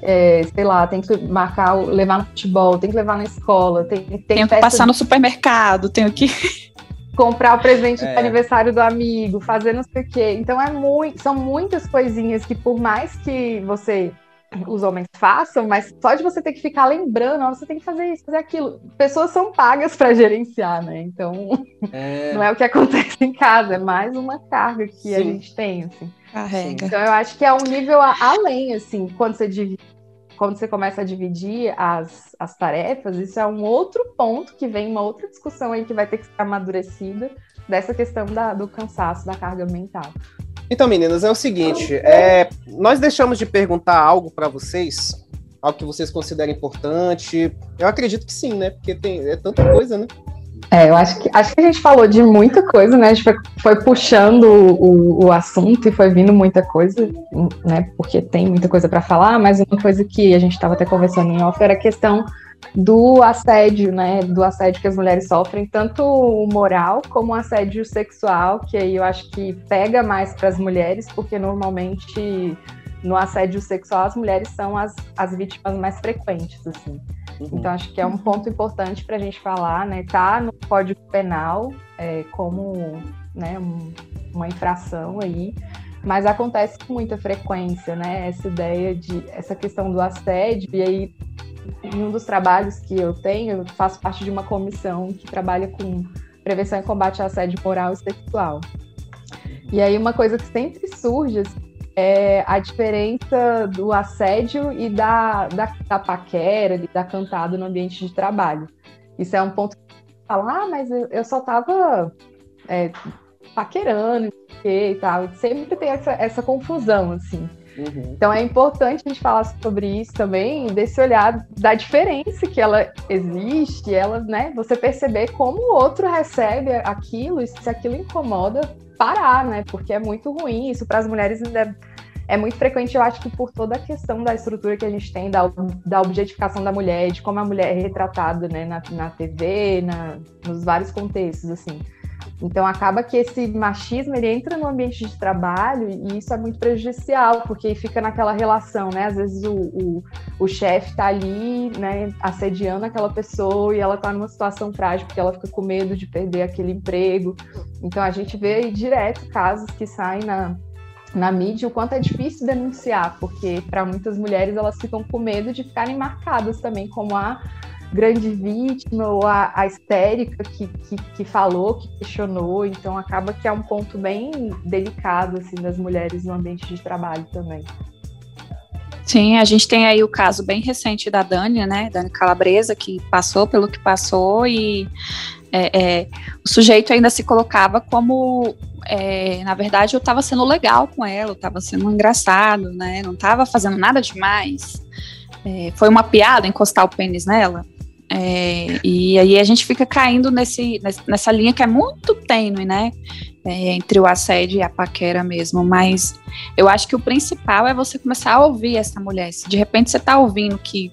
é, sei lá, tem que marcar, levar no futebol, tem que levar na escola, tem, tem tenho que passar no supermercado, tenho que comprar o presente é. do aniversário do amigo, fazer não sei o quê. Então é muito, são muitas coisinhas que por mais que você os homens façam, mas só de você ter que ficar lembrando, ó, você tem que fazer isso, fazer aquilo. Pessoas são pagas para gerenciar, né? Então, é... não é o que acontece em casa, é mais uma carga que Sim. a gente tem, assim. Carrega. Então, eu acho que é um nível além, assim, quando você divide, quando você começa a dividir as, as tarefas, isso é um outro ponto que vem uma outra discussão aí que vai ter que ser amadurecida dessa questão da, do cansaço, da carga mental. Então, meninas, é o seguinte: é, nós deixamos de perguntar algo para vocês, algo que vocês consideram importante. Eu acredito que sim, né? Porque tem é tanta coisa, né? É, eu acho que, acho que a gente falou de muita coisa, né? A gente foi, foi puxando o, o, assunto e foi vindo muita coisa, né? Porque tem muita coisa para falar, mas uma coisa que a gente estava até conversando em off era a questão do assédio, né? Do assédio que as mulheres sofrem, tanto o moral como o assédio sexual, que aí eu acho que pega mais para as mulheres, porque normalmente no assédio sexual as mulheres são as, as vítimas mais frequentes, assim. Uhum. Então acho que é um ponto importante para a gente falar, né? Tá no Código Penal é, como né, um, uma infração aí, mas acontece com muita frequência, né? Essa ideia de essa questão do assédio e aí em um dos trabalhos que eu tenho, eu faço parte de uma comissão que trabalha com prevenção e combate ao assédio moral e sexual. E aí uma coisa que sempre surge é a diferença do assédio e da, da, da paquera, da cantada no ambiente de trabalho. Isso é um ponto que fala, ah, mas eu, eu só estava é, paquerando e tal. Sempre tem essa, essa confusão, assim. Uhum. Então é importante a gente falar sobre isso também, desse olhar da diferença que ela existe, ela, né, você perceber como o outro recebe aquilo e se aquilo incomoda, parar, né? Porque é muito ruim isso para as mulheres ainda é muito frequente, eu acho que por toda a questão da estrutura que a gente tem, da, da objetificação da mulher, de como a mulher é retratada né, na, na TV, na, nos vários contextos, assim. Então acaba que esse machismo ele entra no ambiente de trabalho e isso é muito prejudicial, porque fica naquela relação, né? Às vezes o, o, o chefe está ali, né, assediando aquela pessoa e ela está numa situação frágil porque ela fica com medo de perder aquele emprego. Então a gente vê aí direto casos que saem na, na mídia o quanto é difícil denunciar, porque para muitas mulheres elas ficam com medo de ficarem marcadas também como a grande vítima ou a, a histérica que, que, que, falou, que questionou. Então acaba que é um ponto bem delicado assim das mulheres no ambiente de trabalho também. Sim, a gente tem aí o caso bem recente da Dani, né, Dani Calabresa, que passou pelo que passou e é, é, o sujeito ainda se colocava como é, na verdade, eu estava sendo legal com ela, eu estava sendo engraçado, né? Não estava fazendo nada demais. É, foi uma piada encostar o pênis nela. É, e aí a gente fica caindo nesse, nessa linha que é muito tênue, né? É, entre o assédio e a paquera mesmo. Mas eu acho que o principal é você começar a ouvir essa mulher. Se de repente você está ouvindo que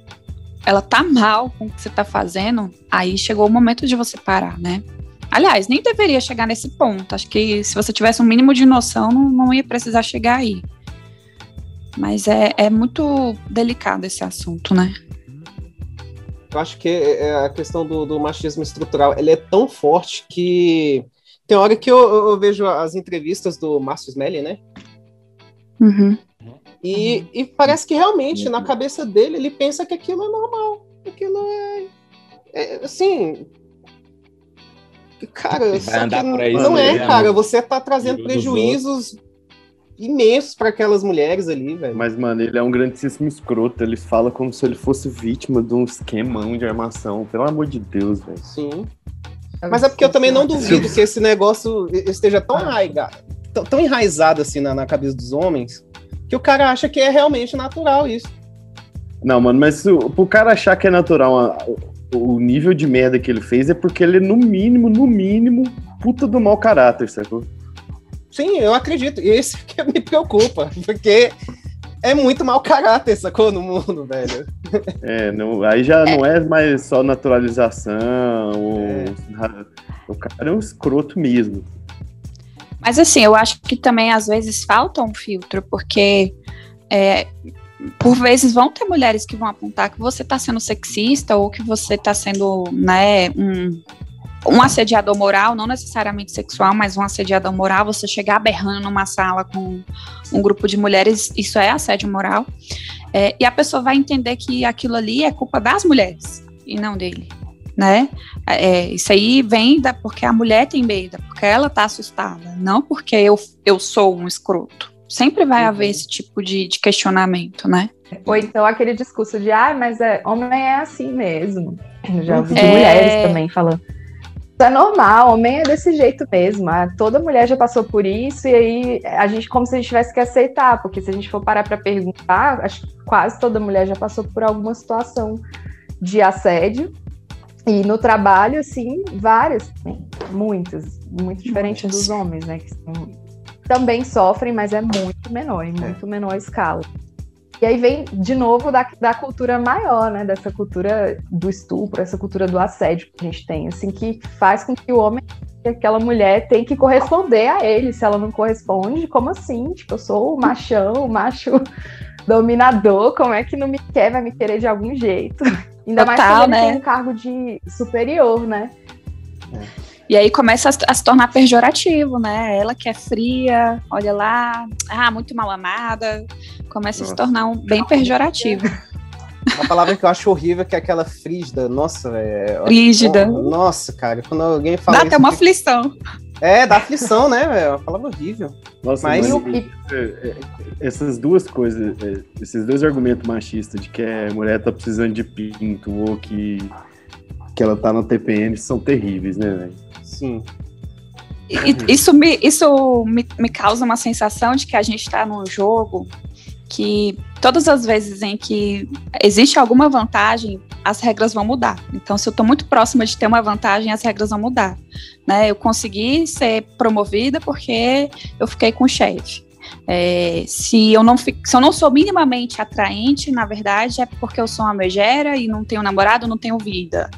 ela tá mal com o que você tá fazendo, aí chegou o momento de você parar, né? Aliás, nem deveria chegar nesse ponto. Acho que se você tivesse um mínimo de noção, não, não ia precisar chegar aí. Mas é, é muito delicado esse assunto, né? Eu acho que é, é a questão do, do machismo estrutural ele é tão forte que tem hora que eu, eu vejo as entrevistas do Márcio Smelly, né? Uhum. E, uhum. e parece que realmente, na cabeça dele, ele pensa que aquilo é normal. Aquilo é. é assim. Cara, só que aí, não é, cara. Você tá trazendo prejuízos imensos para aquelas mulheres ali, velho. Mas, mano, ele é um grandíssimo escroto. Ele fala como se ele fosse vítima de um esquemão de armação. Pelo amor de Deus, velho. Sim. Mas é porque eu também não duvido que esse negócio esteja tão, arraigado, tão, enraizado assim na, na cabeça dos homens que o cara acha que é realmente natural isso. Não, mano, mas o, pro cara achar que é natural o nível de merda que ele fez é porque ele é, no mínimo, no mínimo, puta do mau caráter, sacou? Sim, eu acredito. E esse que me preocupa, porque é muito mau caráter, sacou? No mundo, velho. É, não, aí já é. não é mais só naturalização. É. O, o cara é um escroto mesmo. Mas assim, eu acho que também às vezes falta um filtro, porque é, por vezes vão ter mulheres que vão apontar que você está sendo sexista ou que você está sendo né, um, um assediador moral, não necessariamente sexual, mas um assediador moral, você chegar berrando numa sala com um grupo de mulheres, isso é assédio moral. É, e a pessoa vai entender que aquilo ali é culpa das mulheres e não dele né? É, isso aí vem da, porque a mulher tem medo, porque ela tá assustada, não porque eu, eu sou um escroto. Sempre vai uhum. haver esse tipo de, de, questionamento, né? Ou então aquele discurso de, ah, mas é, homem é assim mesmo. Eu já ouvi de é... mulheres também falando. Isso é normal, homem é desse jeito mesmo. Ah, toda mulher já passou por isso, e aí a gente, como se a gente tivesse que aceitar, porque se a gente for parar para perguntar, acho que quase toda mulher já passou por alguma situação de assédio, e no trabalho, assim, várias, muitas, muito diferentes dos homens, né? Que também sofrem, mas é muito menor, em muito é. menor escala. E aí vem, de novo, da, da cultura maior, né? Dessa cultura do estupro, essa cultura do assédio que a gente tem, assim, que faz com que o homem, aquela mulher, tem que corresponder a ele. Se ela não corresponde, como assim? Tipo, eu sou o machão, o macho dominador, como é que não me quer, vai me querer de algum jeito? Ainda Total, mais que ele né? tem um cargo de superior, né? E aí começa a, a, se tornar pejorativo, né? Ela que é fria, olha lá, ah, muito mal amada, começa Nossa. a se tornar um bem pejorativo. Uma palavra que eu acho horrível que é aquela frígida. Nossa, velho. Frígida. nossa, cara, quando alguém fala. Dá até uma aflição. É, dá aflição, né, velho? É uma palavra horrível. Nossa, mas, mas é, é, essas duas coisas, esses dois argumentos machistas de que a mulher tá precisando de pinto ou que, que ela tá na TPM são terríveis, né, velho? Sim. Isso, me, isso me, me causa uma sensação de que a gente está num jogo que todas as vezes em que existe alguma vantagem, as regras vão mudar. Então, se eu estou muito próxima de ter uma vantagem, as regras vão mudar. Né? Eu consegui ser promovida porque eu fiquei com o chefe. É, se, eu não se eu não sou minimamente atraente, na verdade, é porque eu sou uma megera e não tenho namorado, não tenho vida.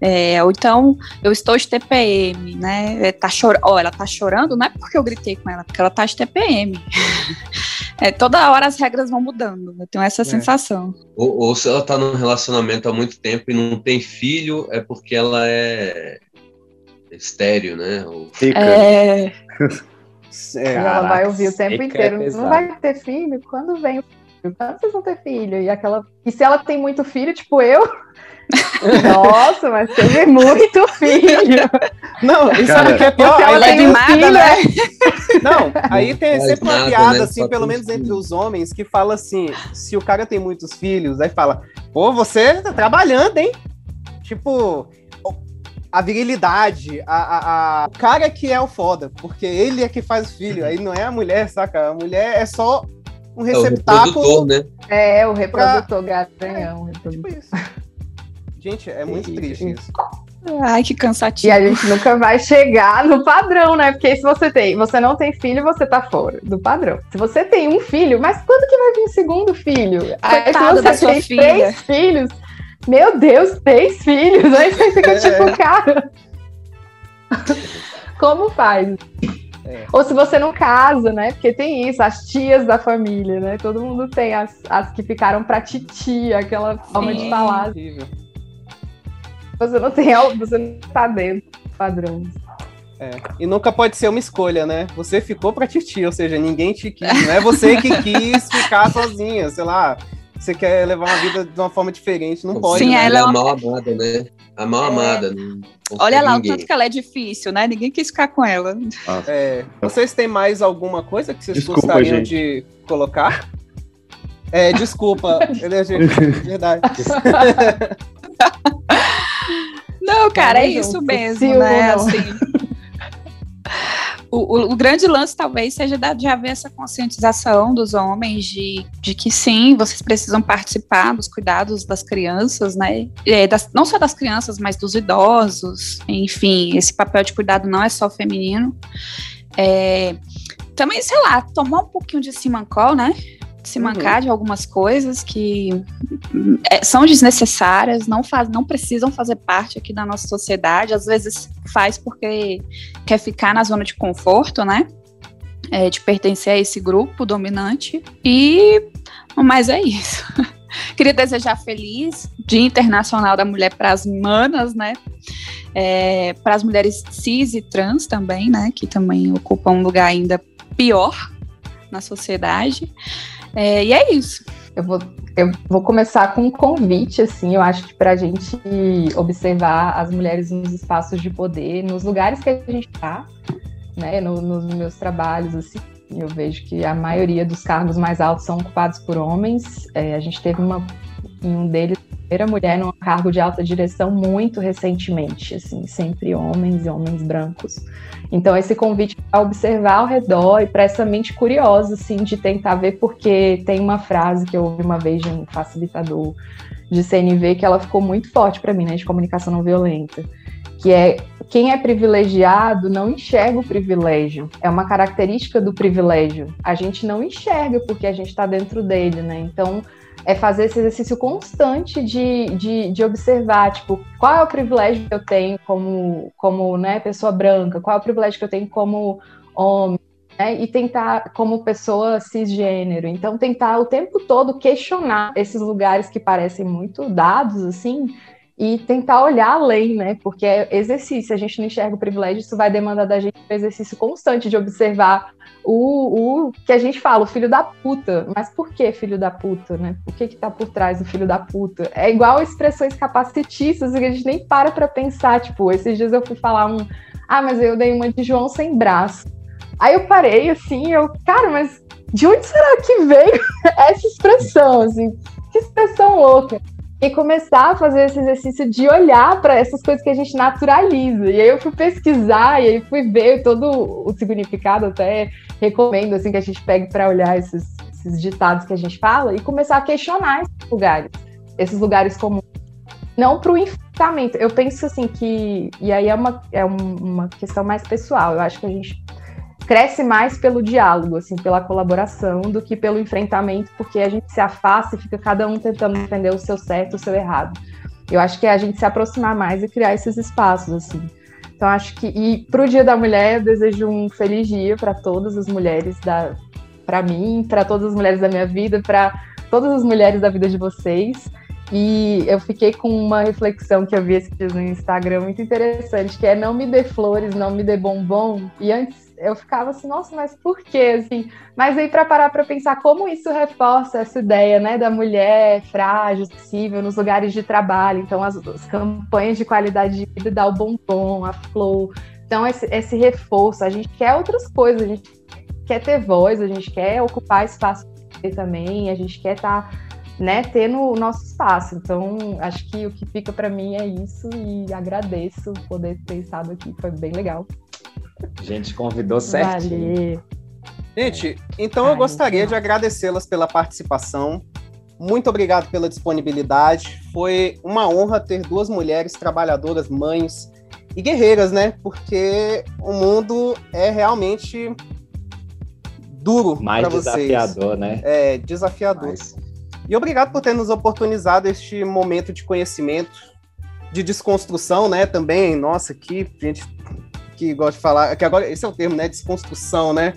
É, ou então eu estou de TPM, né? É, tá chor oh, ela tá chorando, não é porque eu gritei com ela, porque ela tá de TPM. é, toda hora as regras vão mudando, eu tenho essa é. sensação. Ou, ou se ela tá num relacionamento há muito tempo e não tem filho, é porque ela é estéreo, né? Ou... É. É, ela vai ouvir o tempo inteiro. É não vai ter filho? Quando vem o filho? Quando vocês vão ter filho? E aquela. E se ela tem muito filho, tipo eu? Nossa, mas teve muito filho. Não, e sabe o que é pior? Ela tem um filho, né? Não, aí tem sempre uma piada, né? assim, pelo menos entre os homens, que fala assim: se o cara tem muitos filhos, aí fala, pô, você tá trabalhando, hein? Tipo, a virilidade, a, a, a, o cara que é o foda, porque ele é que faz o filho, aí não é a mulher, saca? A mulher é só um receptáculo. É o né? É, o reprodutor pra... garanhão. É, tipo isso. Gente, é muito triste isso. Ai, que cansativo. E a gente nunca vai chegar no padrão, né? Porque se você tem, você não tem filho, você tá fora do padrão. Se você tem um filho, mas quando que vai vir o segundo filho? Coitado se você tem filha. três filhos, meu Deus, três filhos. Aí você fica é. tipo, cara. Como faz? É. Ou se você não casa, né? Porque tem isso, as tias da família, né? Todo mundo tem as, as que ficaram pra titia, aquela forma de falar. Você não tem você não tá dentro do padrão. É. E nunca pode ser uma escolha, né? Você ficou pra titia, ou seja, ninguém te quis. Não é você que quis ficar sozinha, sei lá você quer levar uma vida de uma forma diferente, não pode. Sim, né? ela é a mal amada, né? A mal é. amada. Olha lá ninguém. o tanto que ela é difícil, né? Ninguém quis ficar com ela. Ah. É, vocês têm mais alguma coisa que vocês desculpa, gostariam gente. de colocar? É, desculpa, verdade. Não, cara, é isso mesmo, né? Assim, o, o, o, grande lance talvez seja de haver essa conscientização dos homens de, de que sim, vocês precisam participar dos cuidados das crianças, né? É, das, não só das crianças, mas dos idosos. Enfim, esse papel de cuidado não é só feminino. É, também, sei lá, tomar um pouquinho de Simancol, né? Se uhum. mancar uhum. de algumas coisas que é, são desnecessárias, não, faz, não precisam fazer parte aqui da nossa sociedade. Às vezes faz porque quer ficar na zona de conforto, né? É, de pertencer a esse grupo dominante. E mas é isso. Queria desejar feliz Dia Internacional da Mulher para as manas, né? É, para as mulheres cis e trans também, né? Que também ocupam um lugar ainda pior na sociedade. É, e é isso. Eu vou, eu vou começar com um convite, assim, eu acho que para a gente observar as mulheres nos espaços de poder, nos lugares que a gente está, né, no, nos meus trabalhos, assim, eu vejo que a maioria dos cargos mais altos são ocupados por homens. É, a gente teve uma, em um deles, primeira mulher num cargo de alta direção muito recentemente, assim, sempre homens e homens brancos. Então, esse convite para observar ao redor e para essa mente curiosa, assim, de tentar ver, porque tem uma frase que eu ouvi uma vez de um facilitador de CNV que ela ficou muito forte para mim, né, de comunicação não violenta, que é quem é privilegiado não enxerga o privilégio. É uma característica do privilégio. A gente não enxerga porque a gente está dentro dele, né? Então, é fazer esse exercício constante de, de, de, observar, tipo, qual é o privilégio que eu tenho como, como né, pessoa branca, qual é o privilégio que eu tenho como homem, né, e tentar, como pessoa cisgênero. Então, tentar o tempo todo questionar esses lugares que parecem muito dados, assim, e tentar olhar além, né? Porque é exercício, a gente não enxerga o privilégio, isso vai demandar da gente um exercício constante de observar o, o que a gente fala, o filho da puta. Mas por que filho da puta, né? O que que tá por trás do filho da puta? É igual expressões capacitistas que a gente nem para pra pensar. Tipo, esses dias eu fui falar um. Ah, mas eu dei uma de João sem braço. Aí eu parei assim, eu, cara, mas de onde será que veio essa expressão? Assim, que expressão louca e começar a fazer esse exercício de olhar para essas coisas que a gente naturaliza. E aí eu fui pesquisar e aí fui ver todo o significado, até recomendo assim que a gente pegue para olhar esses, esses, ditados que a gente fala e começar a questionar esses lugares, esses lugares comuns. Não para o enfrentamento. Eu penso assim que e aí é uma é uma questão mais pessoal. Eu acho que a gente cresce mais pelo diálogo, assim, pela colaboração, do que pelo enfrentamento, porque a gente se afasta e fica cada um tentando defender o seu certo, o seu errado. Eu acho que é a gente se aproximar mais e criar esses espaços, assim. Então, acho que. E para o Dia da Mulher, eu desejo um feliz dia para todas as mulheres, da, para mim, para todas as mulheres da minha vida, para todas as mulheres da vida de vocês. E eu fiquei com uma reflexão que eu vi esse dia no Instagram muito interessante, que é não me dê flores, não me dê bombom. E antes eu ficava assim, nossa, mas por quê? Assim, mas aí para parar para pensar como isso reforça essa ideia, né, da mulher frágil, sensível nos lugares de trabalho. Então as, as campanhas de qualidade de vida dá o bombom, a flor. Então esse, esse reforço, a gente quer outras coisas, a gente quer ter voz, a gente quer ocupar espaço também, a gente quer estar tá né, ter no nosso espaço. Então, acho que o que fica para mim é isso e agradeço poder ter estado aqui, foi bem legal. A gente convidou certinho. Valeu. Gente, então eu gostaria de agradecê-las pela participação. Muito obrigado pela disponibilidade. Foi uma honra ter duas mulheres trabalhadoras, mães e guerreiras, né? Porque o mundo é realmente duro Mais para vocês. desafiador, né? É, desafiador. Mas, E obrigado por ter nos oportunizado este momento de conhecimento, de desconstrução, né? Também, nossa, que gente que gosta de falar, que agora esse é o termo, né? Desconstrução, né?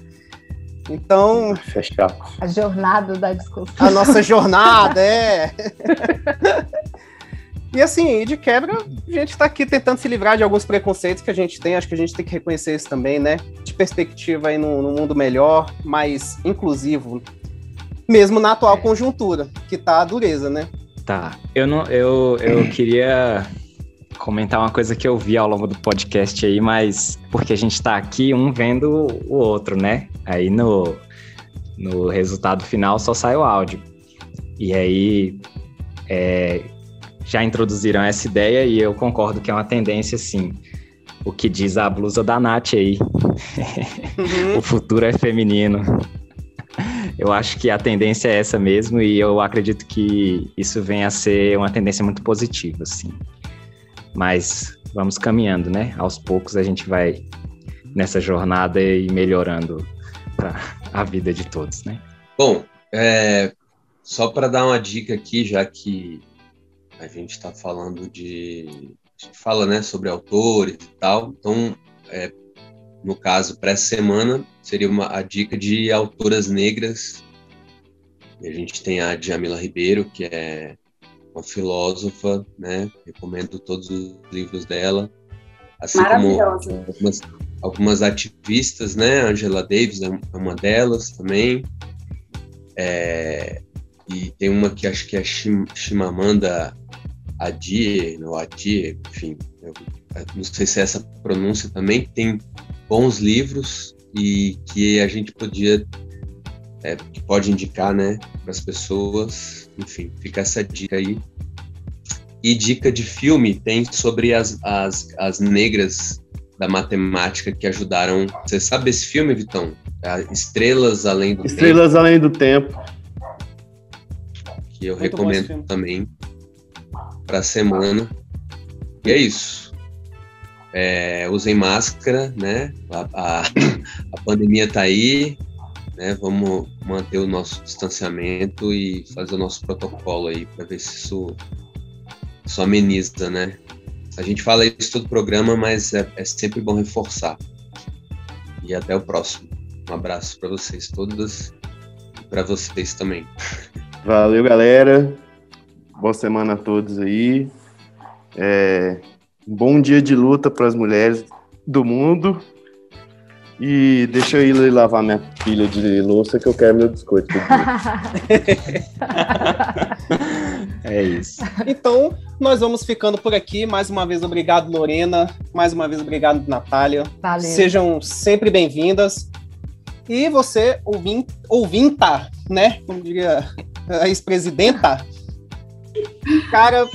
Então, Fechar. A jornada da discussão. a nossa jornada é. e assim, de quebra, a gente tá aqui tentando se livrar de alguns preconceitos que a gente tem, acho que a gente tem que reconhecer isso também, né? De perspectiva aí num, num mundo melhor, mais inclusivo, mesmo na atual conjuntura, que tá a dureza, né? Tá. Eu não, eu, eu queria comentar uma coisa que eu vi ao longo do podcast aí, mas porque a gente tá aqui um vendo o outro, né? Aí no, no resultado final só sai o áudio. E aí é, já introduziram essa ideia e eu concordo que é uma tendência, sim. O que diz a blusa da Nath aí. o futuro é feminino. Eu acho que a tendência é essa mesmo e eu acredito que isso venha a ser uma tendência muito positiva, assim. Mas vamos caminhando, né? Aos poucos a gente vai nessa jornada e melhorando para a vida de todos, né? Bom, é, só para dar uma dica aqui, já que a gente está falando de. A gente fala né, sobre autores e tal, então, é, no caso, para essa semana, seria uma, a dica de autoras negras. A gente tem a Djamila Ribeiro, que é uma filósofa, né? Recomendo todos os livros dela. Assim como algumas, algumas ativistas, né? Angela Davis é uma delas também. É, e tem uma que acho que é Shim- Chimamanda Adichie, ou Adichie, enfim, eu não sei se é essa pronúncia também, que tem bons livros e que a gente podia, é, que pode indicar, né, para as pessoas. Enfim, fica essa dica aí. E dica de filme tem sobre as, as, as negras da matemática que ajudaram. Você sabe esse filme, Vitão? Estrelas Além do Tempo, Estrelas Além do Tempo. que eu Muito recomendo também para a semana. E é isso. É, usem máscara, né? A, a, a pandemia tá aí, né? Vamos manter o nosso distanciamento e fazer o nosso protocolo aí para ver se isso, isso ameniza, né? A gente fala isso todo programa, mas é, é sempre bom reforçar. E até o próximo. Um abraço para vocês todas e para vocês também. Valeu, galera. Boa semana a todos aí. É, bom dia de luta para as mulheres do mundo. E deixa eu ir lavar minha pilha de louça que eu quero meu biscoito. É isso. Então, nós vamos ficando por aqui. Mais uma vez, obrigado, Lorena. Mais uma vez, obrigado, Natália. Valeu. Sejam sempre bem-vindas. E você, ouvin, ouvinta, né? Como diria a ex-presidenta. Cara,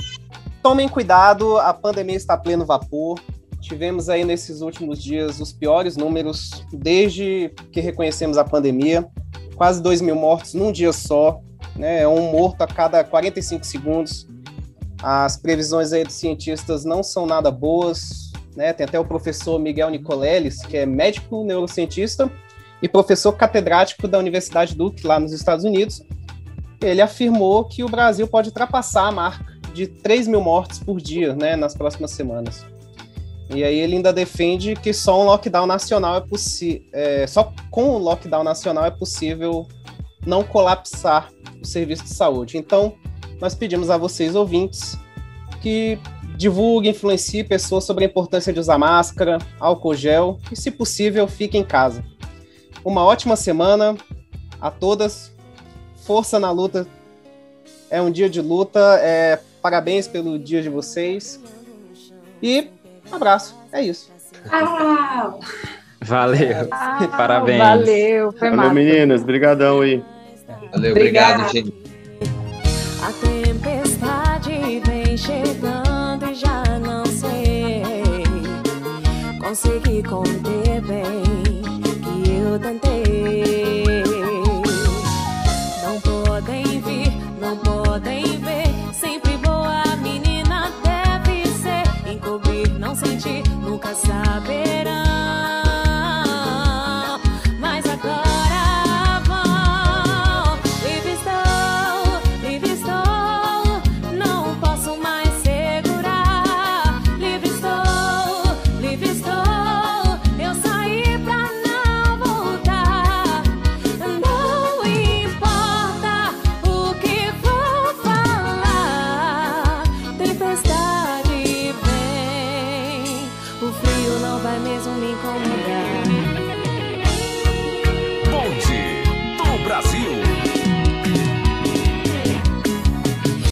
tomem cuidado, a pandemia está a pleno vapor. Tivemos aí nesses últimos dias os piores números desde que reconhecemos a pandemia. Quase 2 mil mortos num dia só. Né? É um morto a cada 45 segundos. As previsões aí dos cientistas não são nada boas. Né? Tem até o professor Miguel Nicoleles, que é médico neurocientista e professor catedrático da Universidade Duke, lá nos Estados Unidos. Ele afirmou que o Brasil pode ultrapassar a marca de 3 mil mortes por dia né, nas próximas semanas. E aí ele ainda defende que só um lockdown nacional é possível. É, só com o lockdown nacional é possível não colapsar o serviço de saúde. Então, nós pedimos a vocês, ouvintes, que divulguem, influenciem pessoas sobre a importância de usar máscara, álcool gel e, se possível, fiquem em casa. Uma ótima semana a todas. Força na luta. É um dia de luta. É, parabéns pelo dia de vocês. E abraço. É isso. Ah, Valeu. Ah, Parabéns. Valeu, foi Valeu, massa. meninas. Brigadão aí. Valeu, Obrigada. obrigado, gente. A tempestade vem chegando e já não sei. Consegui conter bem que eu tentei. Menina